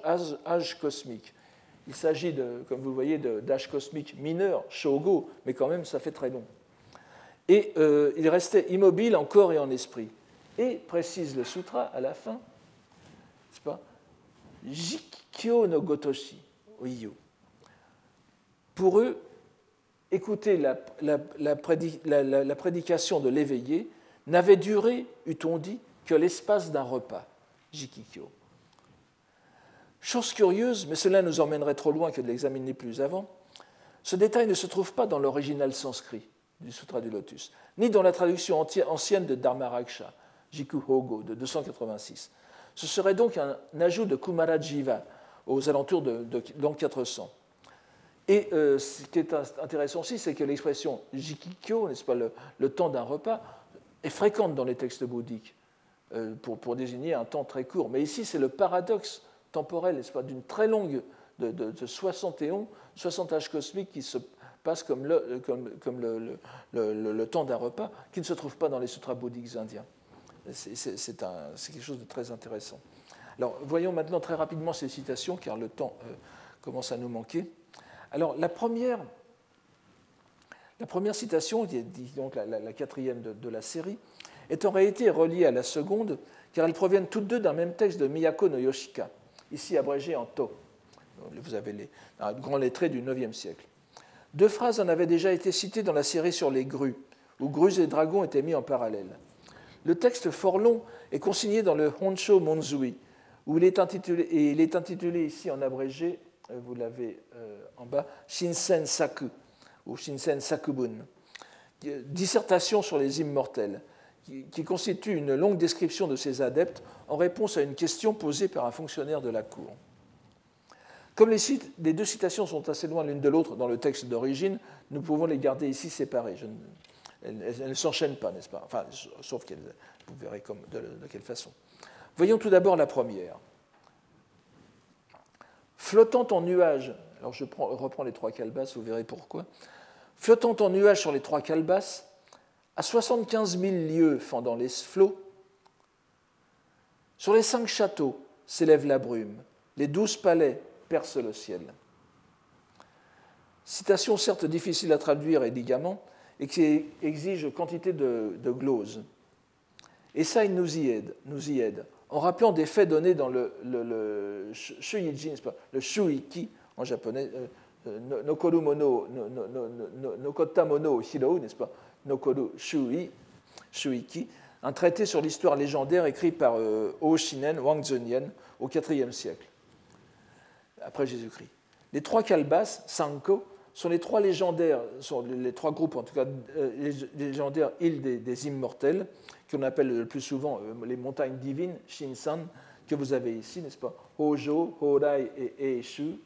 âges cosmiques. Il s'agit, comme vous voyez, d'âges cosmiques mineurs, shogo, mais quand même, ça fait très long. Et euh, il restait immobile en corps et en esprit. Et, précise le sutra à la fin, n'est-ce pas Jikyo no Gotoshi, Oyo. Pour eux, écouter la, la, prédication de l'éveillé n'avait duré, eût-on dit, que l'espace d'un repas, Jikikyo. Chose curieuse, mais cela nous emmènerait trop loin que de l'examiner plus avant, ce détail ne se trouve pas dans l'original sanskrit du Sutra du Lotus, ni dans la traduction ancienne de Dharmaraksha, Jiku Hogo, de 286. Ce serait donc un ajout de Kumarajiva aux alentours de, l'an 400. Et euh, ce qui est intéressant aussi, c'est que l'expression jikikyo, n'est-ce pas, le, temps d'un repas, est fréquente dans les textes bouddhiques euh, pour, pour, désigner un temps très court. Mais ici, c'est le paradoxe temporel, n'est-ce pas, d'une très longue, de, de, de 71, 60 âges cosmiques qui se passent comme le, comme, comme le, le temps d'un repas, qui ne se trouve pas dans les sutras bouddhiques indiens. C'est quelque chose de très intéressant. Alors, voyons maintenant très rapidement ces citations, car le temps euh, commence à nous manquer. Alors, la première, la première citation, qui est donc la, quatrième de, la série, est en réalité reliée à la seconde, car elles proviennent toutes deux d'un même texte de Miyako no Yoshika, ici abrégé en To. Vous avez les, un grand lettré du IXe siècle. Deux phrases en avaient déjà été citées dans la série sur les grues, où grues et dragons étaient mis en parallèle. Le texte fort long est consigné dans le Honsho Monzui, où il est intitulé, et il est intitulé ici en abrégé, euh, vous l'avez euh, en bas, Shinsen Saku, ou Shinsen Sakubun, dissertation sur les immortels, qui constitue une longue description de ces adeptes en réponse à une question posée par un fonctionnaire de la cour. Comme les, deux citations sont assez loin l'une de l'autre dans le texte d'origine, nous pouvons les garder ici séparées. elles, ne s'enchaînent pas, n'est-ce pas? Enfin, sauf qu'elles, vous verrez de, de quelle façon. Voyons tout d'abord la première. Flottant en nuage, alors je reprends les trois calebasses, vous verrez pourquoi. Flottant en nuage sur les trois calebasses, à 75 000 lieues fendant les flots, sur les cinq châteaux s'élève la brume, les douze palais perce le ciel. Citation certes difficile à traduire évidemment et qui exige quantité de, de glose. Et ça, il nous y aide, nous y aide en rappelant des faits donnés dans le, le, le le shuiki en japonais, euh, euh, hiro, n'est-ce pas? Nokoru shui, shuiki, un traité sur l'histoire légendaire écrit par euh, Oshinen Wang Zhenyan au IVe siècle après Jésus-Christ. Les trois calbas, Sanko, sont les trois légendaires, sont les trois groupes, en tout cas, euh, légendaires îles des, immortels, qu'on appelle le plus souvent euh, les montagnes divines, Shinsan, que vous avez ici, n'est-ce pas? Hojo, Horai et Eishu,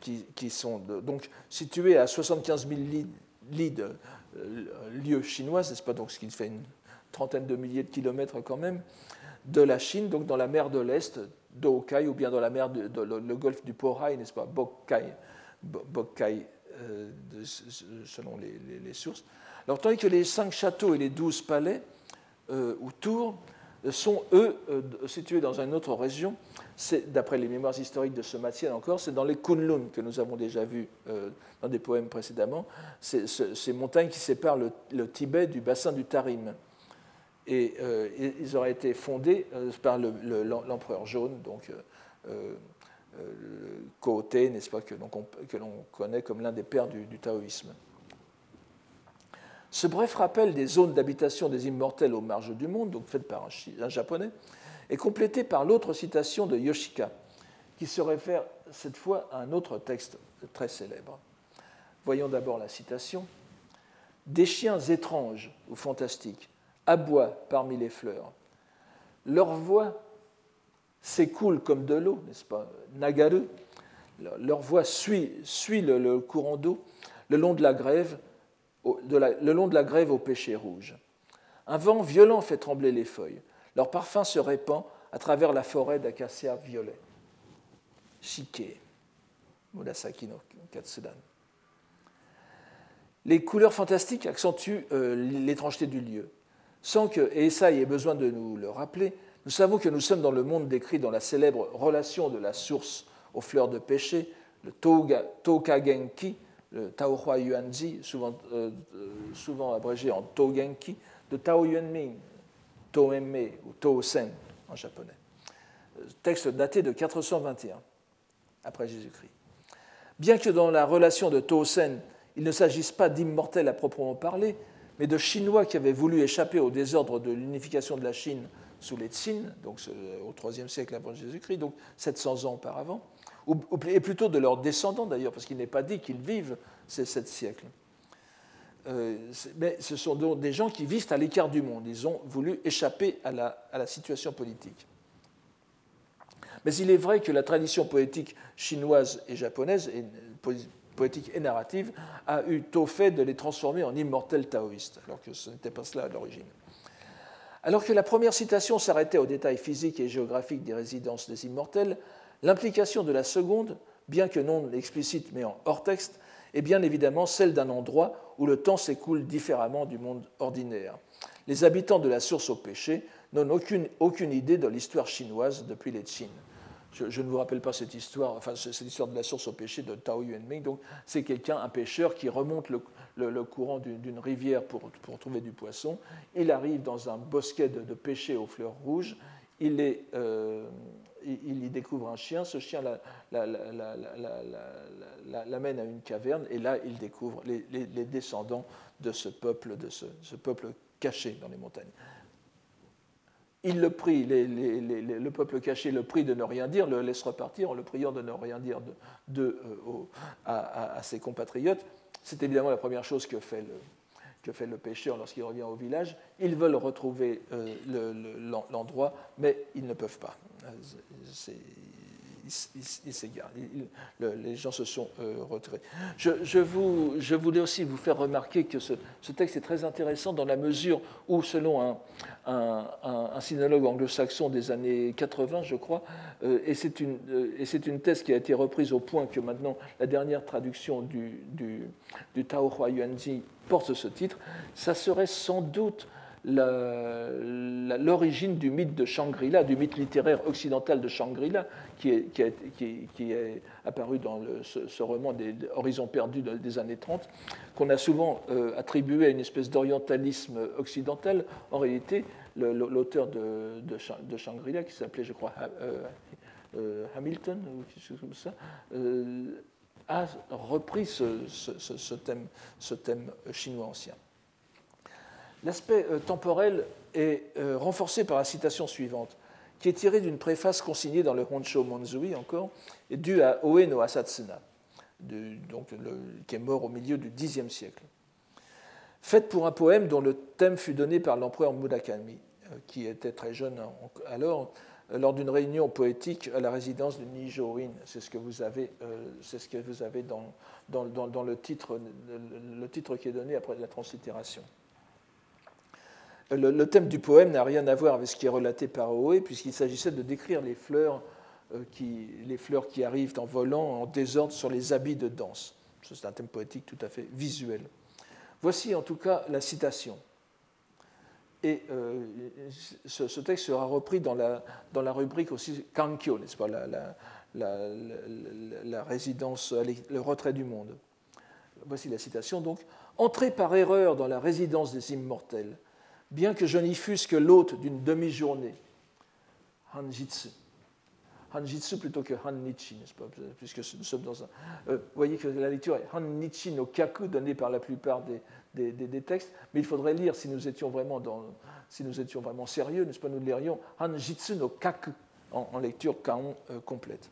qui, sont donc situés à 75 000 lits, lieux chinois, n'est-ce pas Donc, ce qui fait une trentaine de milliers de kilomètres quand même, de la Chine, donc dans la mer de l'Est, d'Okai ou bien dans la mer, de, le, golfe du Porai, n'est-ce pas, Bokkai, Bokkai euh, selon les, sources. Alors, tandis que les cinq châteaux et les douze palais euh, ou tours sont, eux, situés dans une autre région. D'après les mémoires historiques de Somatienne encore, c'est dans les Kunlun que nous avons déjà vu dans des poèmes précédemment, ces montagnes qui séparent le, Tibet du bassin du Tarim. Et ils auraient été fondés par l'empereur jaune, donc Côté, n'est-ce pas, que l'on connaît comme l'un des pères du, taoïsme. Ce bref rappel des zones d'habitation des immortels aux marges du monde, donc fait par un, japonais, est complété par l'autre citation de Yoshika, qui se réfère cette fois à un autre texte très célèbre. Voyons d'abord la citation. Des chiens étranges ou fantastiques aboient parmi les fleurs. Leur voix s'écoulent comme de l'eau, n'est-ce pas Nagaru, leur voix suit le, courant d'eau le long de la grève, le long de la grève au péché rouge. Un vent violent fait trembler les feuilles. Leur parfum se répand à travers la forêt d'acacia violet. Shike, Murasaki no Katsudan. Les couleurs fantastiques accentuent euh, l'étrangeté du lieu. Sans que Esaï ait besoin de nous le rappeler, nous savons que nous sommes dans le monde décrit dans la célèbre relation de la source aux fleurs de péché, le Tokagenki, le Taohua Yuanzi, souvent, euh, euh, souvent abrégé en Togenki, de Tao Yuanming, Toemme ou Tosen en japonais. Texte daté de 421 après Jésus-Christ. Bien que dans la relation de Tosen, il ne s'agisse pas d'immortels à proprement parler, mais de Chinois qui avaient voulu échapper au désordre de l'unification de la Chine sous les Tsin, donc au IIIe siècle avant Jésus-Christ, donc 700 ans auparavant, et plutôt de leurs descendants d'ailleurs, parce qu'il n'est pas dit qu'ils vivent ces sept siècles. Euh, mais ce sont donc des gens qui vivent à l'écart du monde. Ils ont voulu échapper à la, situation politique. Mais il est vrai que la tradition poétique chinoise et japonaise, poétique et narrative, a eu tôt fait de les transformer en immortels taoïstes, alors que ce n'était pas cela à l'origine. Alors que la première citation s'arrêtait aux détails physiques et géographiques des résidences des immortels, l'implication de la seconde, bien que non explicite mais en hors texte, est bien évidemment celle d'un endroit où le temps s'écoule différemment du monde ordinaire. Les habitants de la source au péché n'ont aucune, aucune idée de l'histoire chinoise depuis les Qin. Je, ne vous rappelle pas cette histoire, enfin c'est l'histoire de la source au péché de Tao Yuanming. Donc c'est quelqu'un, un pêcheur, qui remonte le, le, courant d'une rivière pour, pour, trouver du poisson. Il arrive dans un bosquet de, de aux fleurs rouges. Il, est, euh, il, y découvre un chien. Ce chien l'amène à une caverne et là il découvre les, descendants de ce peuple, caché dans les montagnes il le prie, le peuple caché le prie de ne rien dire, le laisse repartir en le priant de ne rien dire euh, à, ses compatriotes. C'est évidemment la première chose que fait le, que fait le pêcheur lorsqu'il revient au village. Ils veulent retrouver euh, l'endroit, mais ils ne peuvent pas. Les gens se sont euh, retirés. Je, voulais aussi vous faire remarquer que ce, texte est très intéressant dans la mesure où, selon un, un, sinologue anglo-saxon des années 80, je crois, euh, et c'est une, euh, une, thèse qui a été reprise au point que maintenant la dernière traduction du, du, du Tao Hua Yuanzi porte ce titre, ça serait sans doute l'origine du mythe de Shangri-La, du mythe littéraire occidental de Shangri-La, qui est, apparu dans ce, roman des, Horizons perdus des années 30, qu'on a souvent euh, attribué à une espèce d'orientalisme occidental. En réalité, l'auteur de, Shangri-La, qui s'appelait, je crois, euh, euh, Hamilton, ou quelque chose comme ça, a repris ce thème chinois ancien. L'aspect euh, temporel est euh, renforcé par la citation suivante, qui est tirée d'une préface consignée dans le Honsho Monzui encore, et due à Oe no Asatsuna, donc qui est mort au milieu du Xe siècle. Faite pour un poème dont le thème fut donné par l'empereur Murakami, euh, qui était très jeune alors, lors d'une réunion poétique à la résidence de Nijo-in. C'est ce que vous avez, ce que vous avez dans, le, titre, le, titre qui est donné après la translittération le, thème du poème n'a rien à voir avec ce qui est relaté par Oé, puisqu'il s'agissait de décrire les fleurs, euh, qui, arrivent en volant en désordre sur les habits de danse. C'est un thème poétique tout à fait visuel. Voici en tout cas la citation. Et ce, texte sera repris dans la, rubrique aussi Kankyo, n'est-ce pas, la, la, la, résidence, le retrait du monde. Voici la citation donc. Entrer par erreur dans la résidence des immortels, bien que je n'y fusse que l'hôte d'une demi-journée. Hanjitsu. Hanjitsu plutôt que Hannichi, n'est-ce pas? Puisque nous sommes dans un. Euh, vous voyez que la lecture est Hannichi no Kaku, donnée par la plupart des, des, textes, mais il faudrait lire si nous étions vraiment, dans, si nous étions vraiment sérieux, n'est-ce pas? Nous lirions Hanjitsu no Kaku en, lecture Kaon euh, complète.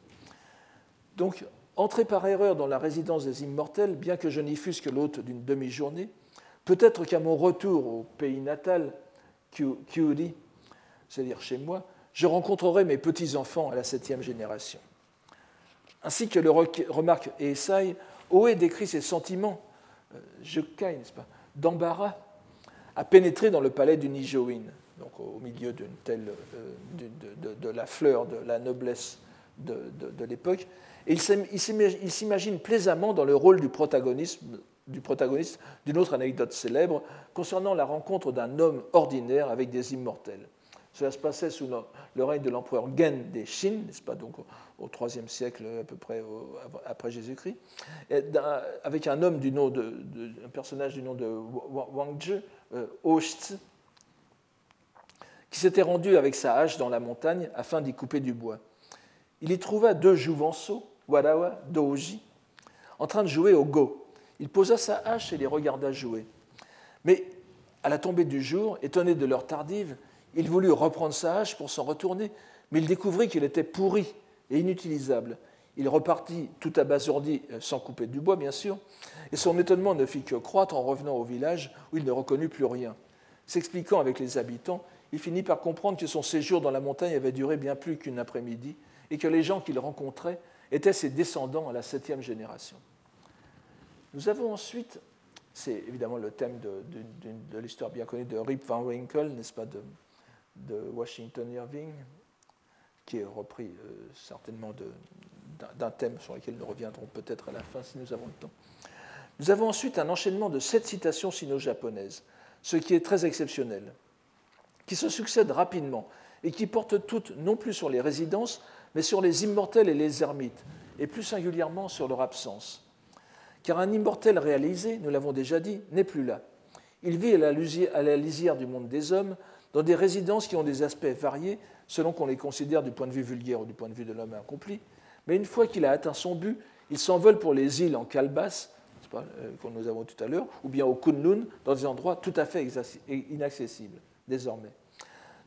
Donc, entrer par erreur dans la résidence des immortels, bien que je n'y fusse que l'hôte d'une demi-journée, peut-être qu'à mon retour au pays natal, Kyuri, c'est-à-dire chez moi, je rencontrerai mes petits-enfants à la septième génération. Ainsi que le remarque Esai, Oé décrit ses sentiments, euh, je n'est-ce pas, d'embarras, à pénétrer dans le palais du Nijoin, donc au milieu euh, de, la fleur de la noblesse de, l'époque, et il s'imagine plaisamment dans le rôle du protagoniste d'une autre anecdote célèbre concernant la rencontre d'un homme ordinaire avec des immortels. Cela se passait sous le règne de l'empereur Gen des Chine, n'est-ce pas, donc au IIIe siècle à peu près après Jésus-Christ, avec un homme du nom de, un personnage du nom de Wang Zhe, euh, qui s'était rendu avec sa hache dans la montagne afin d'y couper du bois. Il y trouva deux jouvenceaux, Warawa, Doji, en train de jouer au go. Il posa sa hache et les regarda jouer. Mais à la tombée du jour, étonné de leur tardive, il voulut reprendre sa hache pour s'en retourner, mais il découvrit qu'il était pourri et inutilisable. Il repartit tout abasourdi, euh, sans couper du bois bien sûr, et son étonnement ne fit que croître en revenant au village où il ne reconnut plus rien. S'expliquant avec les habitants, il finit par comprendre que son séjour dans la montagne avait duré bien plus qu'une après-midi et que les gens qu'il rencontrait étaient ses descendants à la septième génération. Nous avons ensuite, c'est évidemment le thème de, l'histoire bien connue de Rip Van Winkle, n'est-ce pas, de, Washington Irving, qui est repris euh, certainement d'un thème sur lequel nous reviendrons peut-être à la fin si nous avons le temps. Nous avons ensuite un enchaînement de sept citations sino-japonaises, ce qui est très exceptionnel, qui se succèdent rapidement et qui portent toutes non plus sur les résidences, mais sur les immortels et les ermites, et plus singulièrement sur leur absence. Car un immortel réalisé, nous l'avons déjà dit, n'est plus là. Il vit à la lisière du monde des hommes, dans des résidences qui ont des aspects variés selon qu'on les considère du point de vue vulgaire ou du point de vue de l'homme accompli. Mais une fois qu'il a atteint son but, il s'envole pour les îles en calebasse, pas, euh, comme nous avons tout à l'heure, ou bien au Kunlun, dans des endroits tout à fait inaccessibles désormais.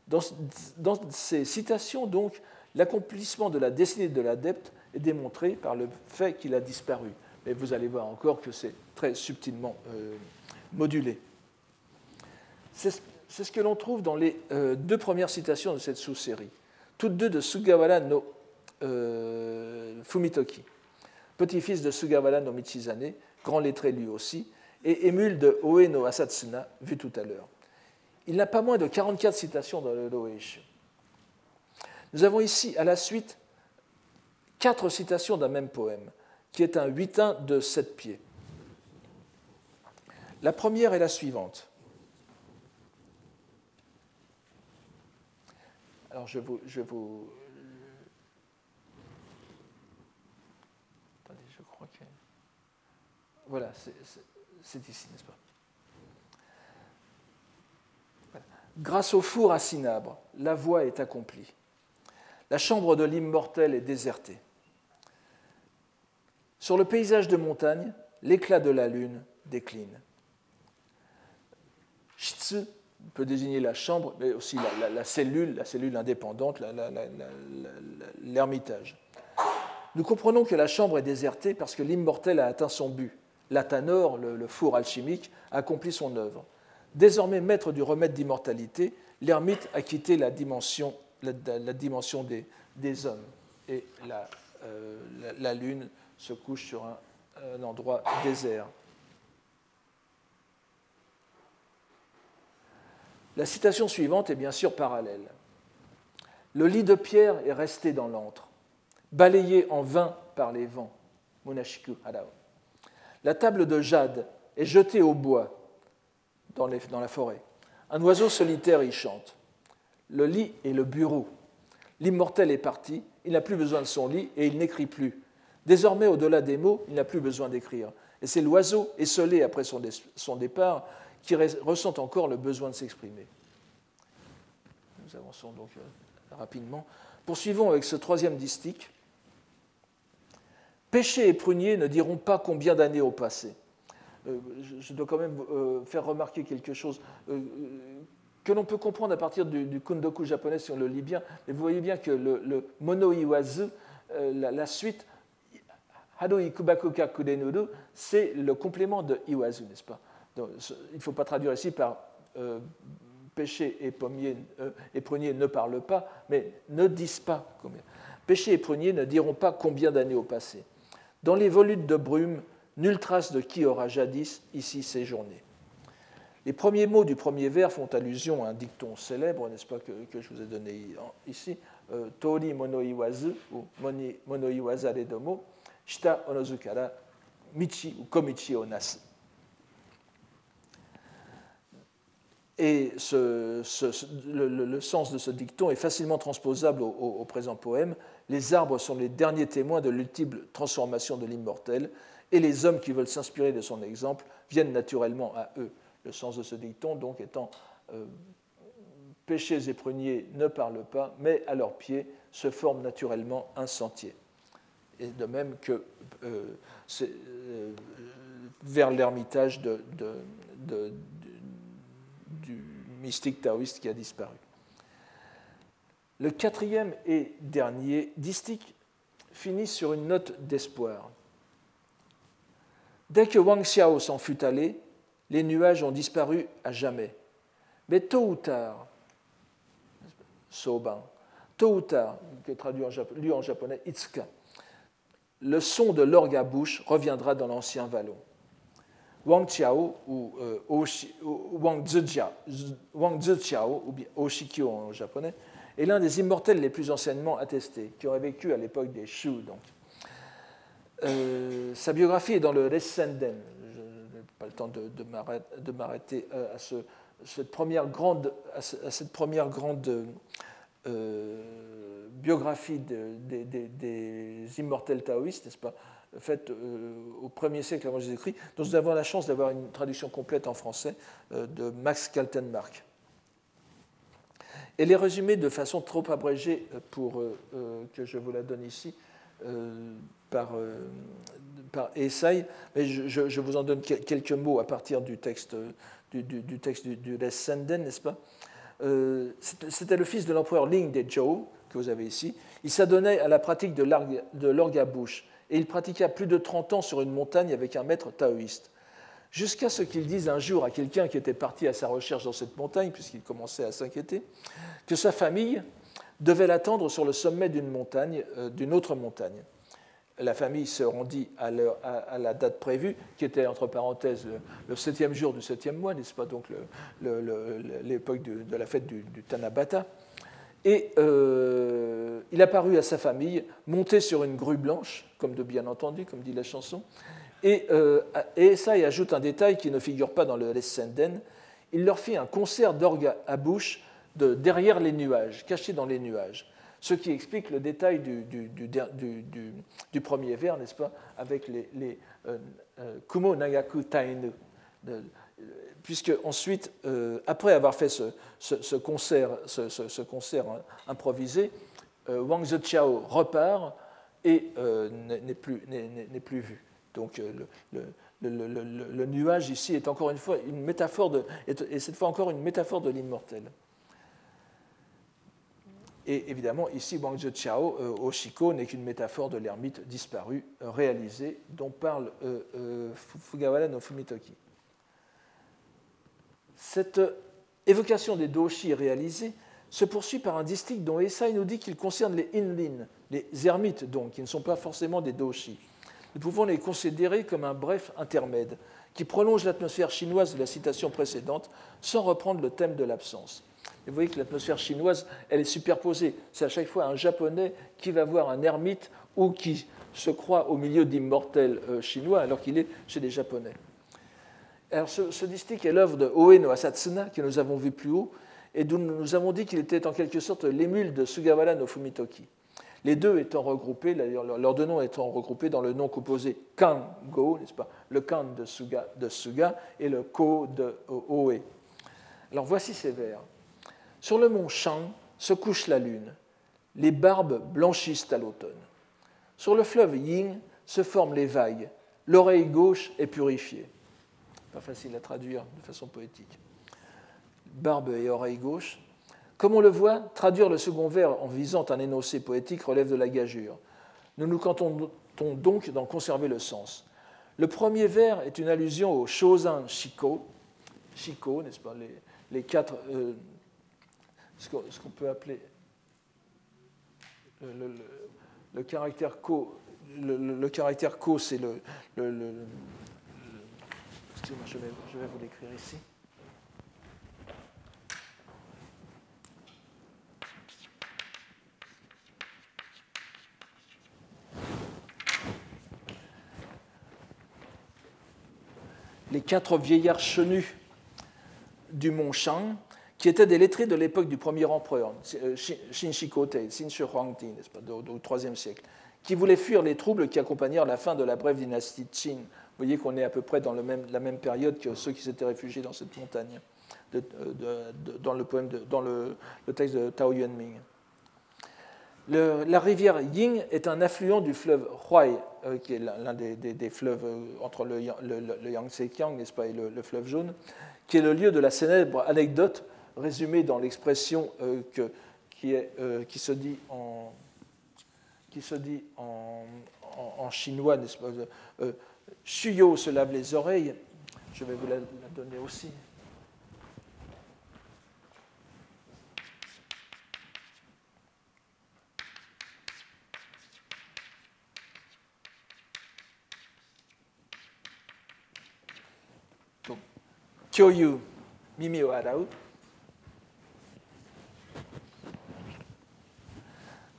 Dans ces citations, donc, l'accomplissement de la destinée de l'adepte est démontré par le fait qu'il a disparu. Mais vous allez voir encore que c'est très subtilement euh, modulé. C'est ce que l'on trouve dans les euh, deux premières citations de cette sous-série, toutes deux de Sugawara no euh, Fumitoki, petit-fils de Sugawara no Michizane, grand lettré lui aussi, et émule de Oe no Asatsuna, vu tout à l'heure. Il n'a pas moins de 44 citations dans le Loeishu. Nous avons ici, à la suite, quatre citations d'un même poème, qui est un huitain de sept pieds. La première est la suivante. Alors je vous. Attendez, je crois que. Voilà, c'est ici, n'est-ce pas? Grâce au four à cinabre, la voie est accomplie. La chambre de l'immortel est désertée. Sur le paysage de montagne, l'éclat de la lune décline. Shitsu peut désigner la chambre, mais aussi la, cellule, la cellule indépendante, l'ermitage. Nous comprenons que la chambre est désertée parce que l'immortel a atteint son but. L'Athanor, le, four alchimique, a accompli son œuvre. Désormais maître du remède d'immortalité, l'ermite a quitté la dimension, des, hommes. Et la, euh, lune se couche sur un endroit désert. La citation suivante est bien sûr parallèle. Le lit de pierre est resté dans l'antre, balayé en vain par les vents. Monashiku La table de jade est jetée au bois dans, la forêt. Un oiseau solitaire y chante. Le lit est le bureau. L'immortel est parti, il n'a plus besoin de son lit et il n'écrit plus. Désormais, au-delà des mots, il n'a plus besoin d'écrire. Et c'est l'oiseau, esselé après son, départ, qui ressent encore le besoin de s'exprimer. Nous avançons donc euh, rapidement. Poursuivons avec ce troisième distique. Péché et prunier ne diront pas combien d'années au passé. Euh, je dois quand même euh, faire remarquer quelque chose que l'on peut comprendre à partir du, kundoku japonais on le lit bien. Mais vous voyez bien que le, le mono iwazu, la, suite, hado c'est le complément de iwazu, n'est-ce pas? Il ne faut pas traduire ici par péché et, pommier, euh, prunier ne parlent pas, mais ne disent pas combien. Péché et prunier ne diront pas combien d'années au passé. Dans les volutes de brume, nulle trace de qui aura jadis ici séjourné. Les premiers mots du premier vers font allusion à un dicton célèbre, n'est-ce pas, que, je vous ai donné ici, euh, Tori monoiwazu ou Et le, sens de ce dicton est facilement transposable au, présent poème. Les arbres sont les derniers témoins de l'ultime transformation de l'immortel, et les hommes qui veulent s'inspirer de son exemple viennent naturellement à eux. Le sens de ce dicton, donc, étant euh, péchés et pruniers ne parlent pas, mais à leurs pieds se forme naturellement un sentier. Et de même que euh, euh, vers l'ermitage du mystique taoïste qui a disparu. Le quatrième et dernier distique finit sur une note d'espoir. Dès que Wang Xiao s'en fut allé, les nuages ont disparu à jamais. Mais tôt ou tard, Soban, tôt ou tard, qui est traduit en, en japonais, Itsuka, le son de l'orgue à bouche reviendra dans l'ancien vallon. Wang Xiao ou euh, Wang, Zijiao, ou bien Oshikyo en japonais, est l'un des immortels les plus anciennement attestés, qui aurait vécu à l'époque des Shu. Donc. Euh, sa biographie est dans le Ressenden. Je n'ai pas le temps de, m'arrêter euh, à, ce, cette première grande, à cette première grande biographie des immortels taoïstes, n'est-ce pas faite euh, au 1er siècle avant Jésus-Christ, dont nous avons la chance d'avoir une traduction complète en français euh, de Max Kaltenmark. Elle est résumée de façon trop abrégée euh, pour que je vous la donne ici par, par Essay, mais je, vous en donne quelques mots à partir du texte du, du, du, n'est-ce pas? C'était le fils de l'empereur Ling de Zhou, que vous avez ici. Il s'adonnait à la pratique de l'orgue à bouche et il pratiqua plus de 30 ans sur une montagne avec un maître taoïste. Jusqu'à ce qu'il dise un jour à quelqu'un qui était parti à sa recherche dans cette montagne, puisqu'il commençait à s'inquiéter, que sa famille devait l'attendre sur le sommet d'une montagne, euh, d'une autre montagne. La famille se rendit à, la date prévue, qui était entre parenthèses le, septième jour du septième mois, n'est-ce pas donc l'époque de, la fête du, du Tanabata. Et euh, il apparut à sa famille, monté sur une grue blanche, comme de bien entendu, comme dit la chanson. Et, euh, ça y ajoute un détail qui ne figure pas dans le Lesenden. Il leur fit un concert d'orgue à bouche de derrière les nuages, caché dans les nuages. Ce qui explique le détail du, premier vers, n'est-ce pas, avec les, euh, Kumo Nagaku Tainu puisque ensuite, euh, après avoir fait ce, concert, ce, concert improvisé, euh, Wang Zichiao repart et euh, n'est plus, vu. Donc le, nuage ici est encore une fois une métaphore de, et cette fois encore une métaphore de l'immortel. Et évidemment, ici, Wang Zichiao, Oshiko, n'est qu'une métaphore de l'ermite disparu, réalisée, dont parle Fugawara no Fumitoki. Cette évocation des doshi réalisée se poursuit par un distique dont Esai nous dit qu'il concerne les inlin, les ermites donc, qui ne sont pas forcément des doshi. Nous pouvons les considérer comme un bref intermède qui prolonge l'atmosphère chinoise de la citation précédente sans reprendre le thème de l'absence. vous voyez que l'atmosphère chinoise, elle est superposée. C'est à chaque fois un japonais qui va voir un ermite ou qui se croit au milieu d'immortels euh, chinois alors qu'il est chez des japonais. Alors, ce, ce distique est l'œuvre de Oe no Asatsuna, que nous avons vu plus haut, et dont nous avons dit qu'il était en quelque sorte l'émule de Sugawara no Fumitoki. Les deux étant regroupés, leurs deux noms étant regroupés dans le nom composé Kango, n'est-ce pas Le Kan de Suga, de Suga et le Ko de Oe. Alors voici ces vers. Sur le mont Shang se couche la lune. Les barbes blanchissent à l'automne. Sur le fleuve Ying se forment les vagues. L'oreille gauche est purifiée. Pas facile à traduire de façon poétique. Barbe et oreille gauche. Comme on le voit, traduire le second vers en visant un énoncé poétique relève de la gageure. Nous nous contentons donc d'en conserver le sens. Le premier vers est une allusion au Shozan Shiko, Shiko, n'est-ce pas, les, quatre, euh, ce qu'on peut appeler le, caractère ko, le, caractère ko, c'est le, je vais, vous l'écrire ici. les quatre vieillards chenus du mont Shang, qui étaient des lettrés de l'époque du premier empereur, euh, Shinshikote, Shi Huangdi, n'est-ce au IIIe siècle, qui voulaient fuir les troubles qui accompagnèrent la fin de la brève dynastie Qin. Voyez qu'on est à peu près dans la même période que ceux qui s'étaient réfugiés dans cette montagne, dans, le, poème dans le, texte de Tao Yuanming. La rivière Ying est un affluent du fleuve Huai, euh, qui est l'un des, fleuves euh, entre le, le, Yangtze-Kiang et le, fleuve jaune, qui est le lieu de la célèbre anecdote résumée dans l'expression euh, qui, qui, se dit en, qui se dit en, en, chinois, n'est-ce pas Shuyo se lave les oreilles. Je vais vous la donner aussi.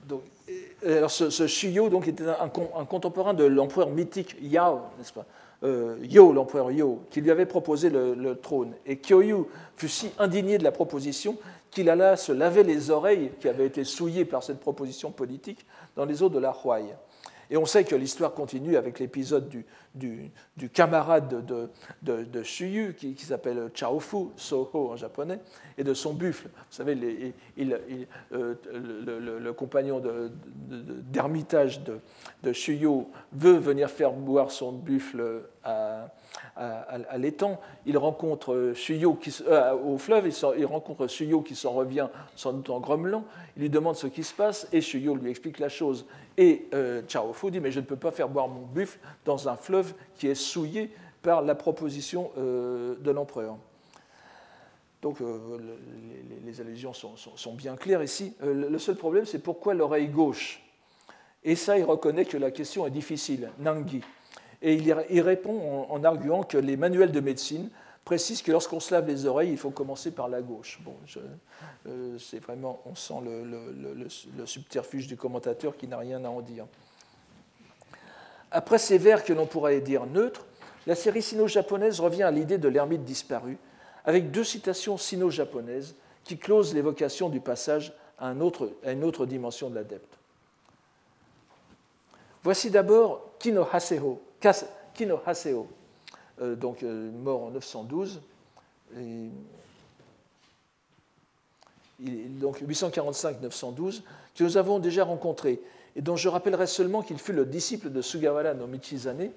Donc, alors ce, ce, Shuyo donc, était un, un contemporain de l'empereur mythique Yao, n'est-ce pas? Euh, Yo, l'empereur Yo, qui lui avait proposé le, trône. Et Kyoyu fut si indigné de la proposition qu'il alla se laver les oreilles qui avaient été souillées par cette proposition politique dans les eaux de la Huai. Et on sait que l'histoire continue avec l'épisode du, camarade de, Shuyu, qui, s'appelle Chaofu, Soho en japonais, et de son buffle. Vous savez, euh, le, compagnon d'ermitage de, Shuyu veut venir faire boire son buffle à, l'étang. Il rencontre Shuyo qui, euh, au fleuve, il, rencontre Shuyo qui s'en revient sans doute en grommelant. Il lui demande ce qui se passe et Shuyo lui explique la chose. Et euh, Fu dit Mais je ne peux pas faire boire mon buffle dans un fleuve qui est souillé par la proposition euh, de l'empereur. Donc euh, les, allusions sont, bien claires ici. Euh, le seul problème, c'est pourquoi l'oreille gauche? Et ça, il reconnaît que la question est difficile, Nangi. Et il, répond en, arguant que les manuels de médecine précisent que lorsqu'on se lave les oreilles, il faut commencer par la gauche. Bon, c'est vraiment, on sent le, subterfuge du commentateur qui n'a rien à en dire. Après ces vers que l'on pourrait dire neutres, la série sino-japonaise revient à l'idée de l'ermite disparu, avec deux citations sino-japonaises qui closent l'évocation du passage à, une autre dimension de l'adepte. Voici d'abord Kino Haseo, euh, donc euh, mort en 912, donc 845-912, que nous avons déjà rencontré et dont je rappellerai seulement qu'il fut le disciple de Sugawara no Michizane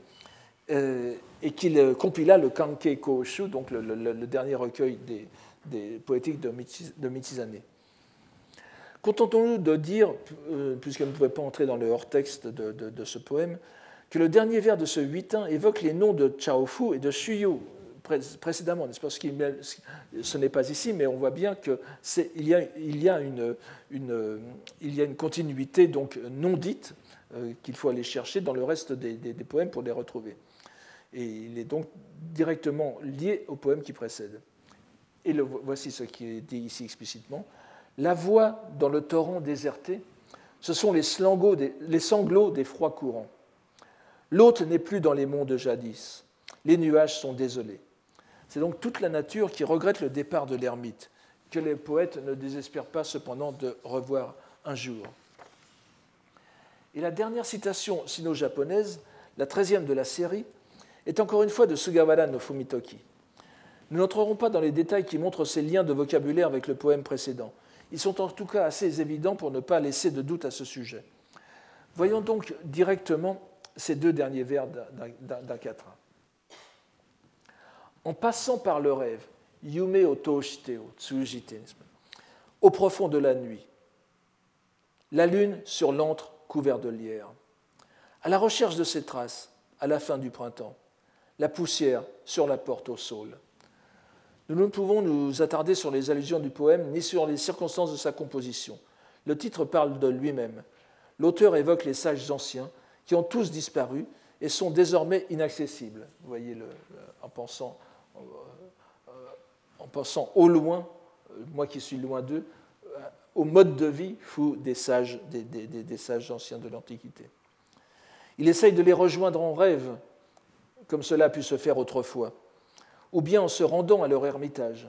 euh, et qu'il euh, compila le Kanke Koshu, donc le, dernier recueil des, poétiques de, Michizane. Contentons-nous de dire, euh, puisqu'elle ne pouvait pas entrer dans le hors-texte de, ce poème, que le dernier vers de ce huitain évoque les noms de Chaofu et de Shuyu précédemment, n'est-ce pas? Ce n'est pas ici, mais on voit bien qu'il y a, il y une, continuité donc non dite euh, qu'il faut aller chercher dans le reste des, poèmes pour les retrouver. Et il est donc directement lié au poème qui précède. Et voici ce qui est dit ici explicitement. La voix dans le torrent déserté, ce sont les, les sanglots des froids courants. L'hôte n'est plus dans les monts de jadis. Les nuages sont désolés. C'est donc toute la nature qui regrette le départ de l'ermite, que les poètes ne désespèrent pas cependant de revoir un jour. Et la dernière citation sino-japonaise, la treizième de la série, est encore une fois de Sugawara no Fumitoki. Nous n'entrerons pas dans les détails qui montrent ces liens de vocabulaire avec le poème précédent. Ils sont en tout cas assez évidents pour ne pas laisser de doute à ce sujet. Voyons donc directement ces deux derniers vers d'un quatrain. En passant par le rêve, Yume Otoshiteo, au profond de la nuit, la lune sur l'antre couvert de lierre, à la recherche de ses traces, à la fin du printemps, la poussière sur la porte au saule. Nous ne pouvons nous attarder sur les allusions du poème ni sur les circonstances de sa composition. Le titre parle de lui-même. L'auteur évoque les sages anciens qui ont tous disparu et sont désormais inaccessibles. Vous voyez, en, pensant, euh, euh, en pensant au loin, euh, moi qui suis loin d'eux, au mode de vie fou des sages, des, sages anciens de l'Antiquité. Il essaye de les rejoindre en rêve, comme cela a pu se faire autrefois, ou bien en se rendant à leur ermitage.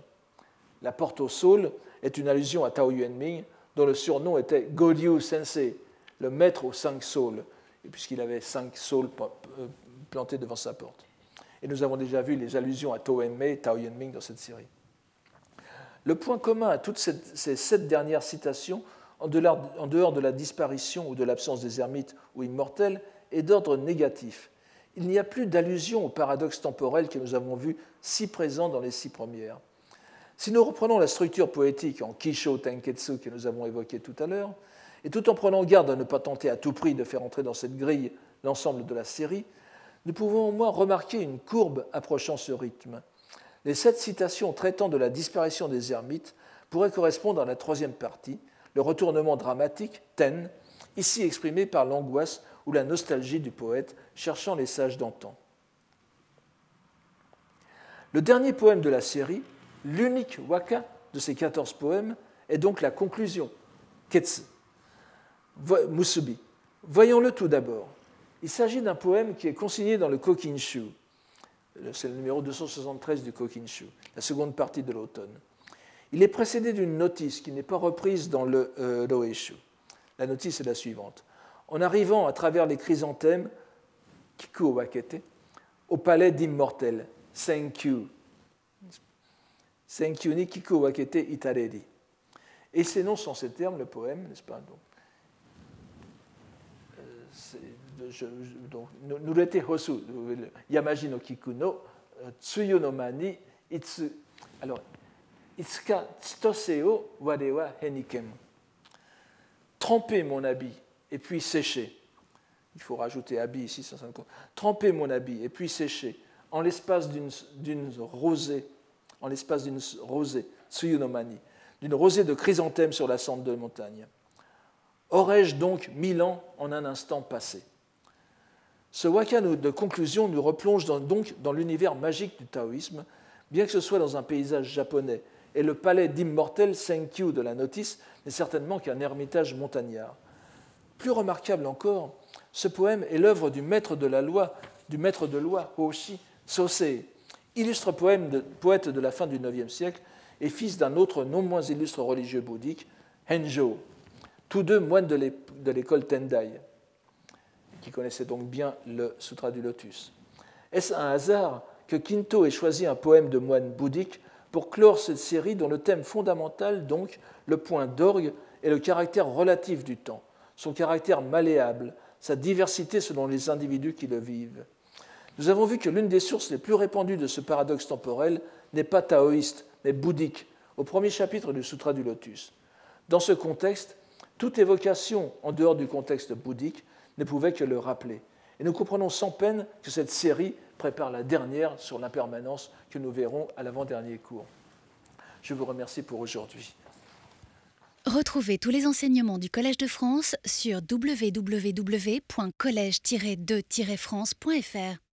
La porte au saule est une allusion à Tao Yuanming, dont le surnom était Godyu Sensei, le maître aux cinq saules, puisqu'il avait cinq saules euh, plantés devant sa porte. Et nous avons déjà vu les allusions à Tao Enmei, Tao Yuanming dans cette série. Le point commun à toutes ces sept dernières citations, en dehors de la disparition ou de l'absence des ermites ou immortels, est d'ordre négatif. Il n'y a plus d'allusion au paradoxe temporel que nous avons vu si présent dans les six premières. Si nous reprenons la structure poétique en Kisho Tenketsu que nous avons évoquée tout à l'heure, et tout en prenant garde à ne pas tenter à tout prix de faire entrer dans cette grille l'ensemble de la série, nous pouvons au moins remarquer une courbe approchant ce rythme. Les sept citations traitant de la disparition des ermites pourraient correspondre à la troisième partie, le retournement dramatique, ten, ici exprimé par l'angoisse ou la nostalgie du poète cherchant les sages d'antan. Le dernier poème de la série, l'unique waka de ces 14 poèmes, est donc la conclusion, Ketsu, Musubi. Voyons-le tout d'abord. Il s'agit d'un poème qui est consigné dans le Kokinshu. C'est le numéro 273 du Kokinshu, la seconde partie de l'automne. Il est précédé d'une notice qui n'est pas reprise dans le euh, La notice est la suivante. En arrivant à travers les chrysanthèmes, Kiku Wakete, au palais d'immortel, Senkyu. Senkyu ni Kiku Wakete Itareri. Et c'est non sans ces termes le poème, n'est-ce pas Nurete Hosu, Yamaji no Kiku no Tsuyu Mani Itsu. Alors, Itsuka Tsutoseo Warewa Henikem. Tremper mon habit et puis sécher. Il faut rajouter habit ici, 150. Tremper mon habit et puis sécher en l'espace d'une rosée, en l'espace d'une rosée, Tsuyunomani, d'une rosée de chrysanthème sur la cendre de montagne. Aurais-je donc mille ans en un instant passé? Ce waka de conclusion nous replonge donc dans l'univers magique du taoïsme, bien que ce soit dans un paysage japonais, et le palais d'immortel Senkyu de la notice n'est certainement qu'un ermitage montagnard. Plus remarquable encore, ce poème est l'œuvre du maître de la loi, du maître de loi Hoshi Sosei, illustre poète de la fin du IXe siècle et fils d'un autre non moins illustre religieux bouddhique, Henjo, tous deux moines de l'école Tendai, qui connaissaient donc bien le Sutra du Lotus. Est-ce un hasard que Kinto ait choisi un poème de moine bouddhique pour clore cette série dont le thème fondamental, donc le point d'orgue, est le caractère relatif du temps son caractère malléable, sa diversité selon les individus qui le vivent? Nous avons vu que l'une des sources les plus répandues de ce paradoxe temporel n'est pas taoïste, mais bouddhique, au premier chapitre du Sutra du Lotus. Dans ce contexte, toute évocation en dehors du contexte bouddhique ne pouvait que le rappeler. Et nous comprenons sans peine que cette série prépare la dernière sur l'impermanence que nous verrons à l'avant-dernier cours. Je vous remercie pour aujourd'hui. Retrouvez tous les enseignements du Collège de France sur www.colège-2-france.fr.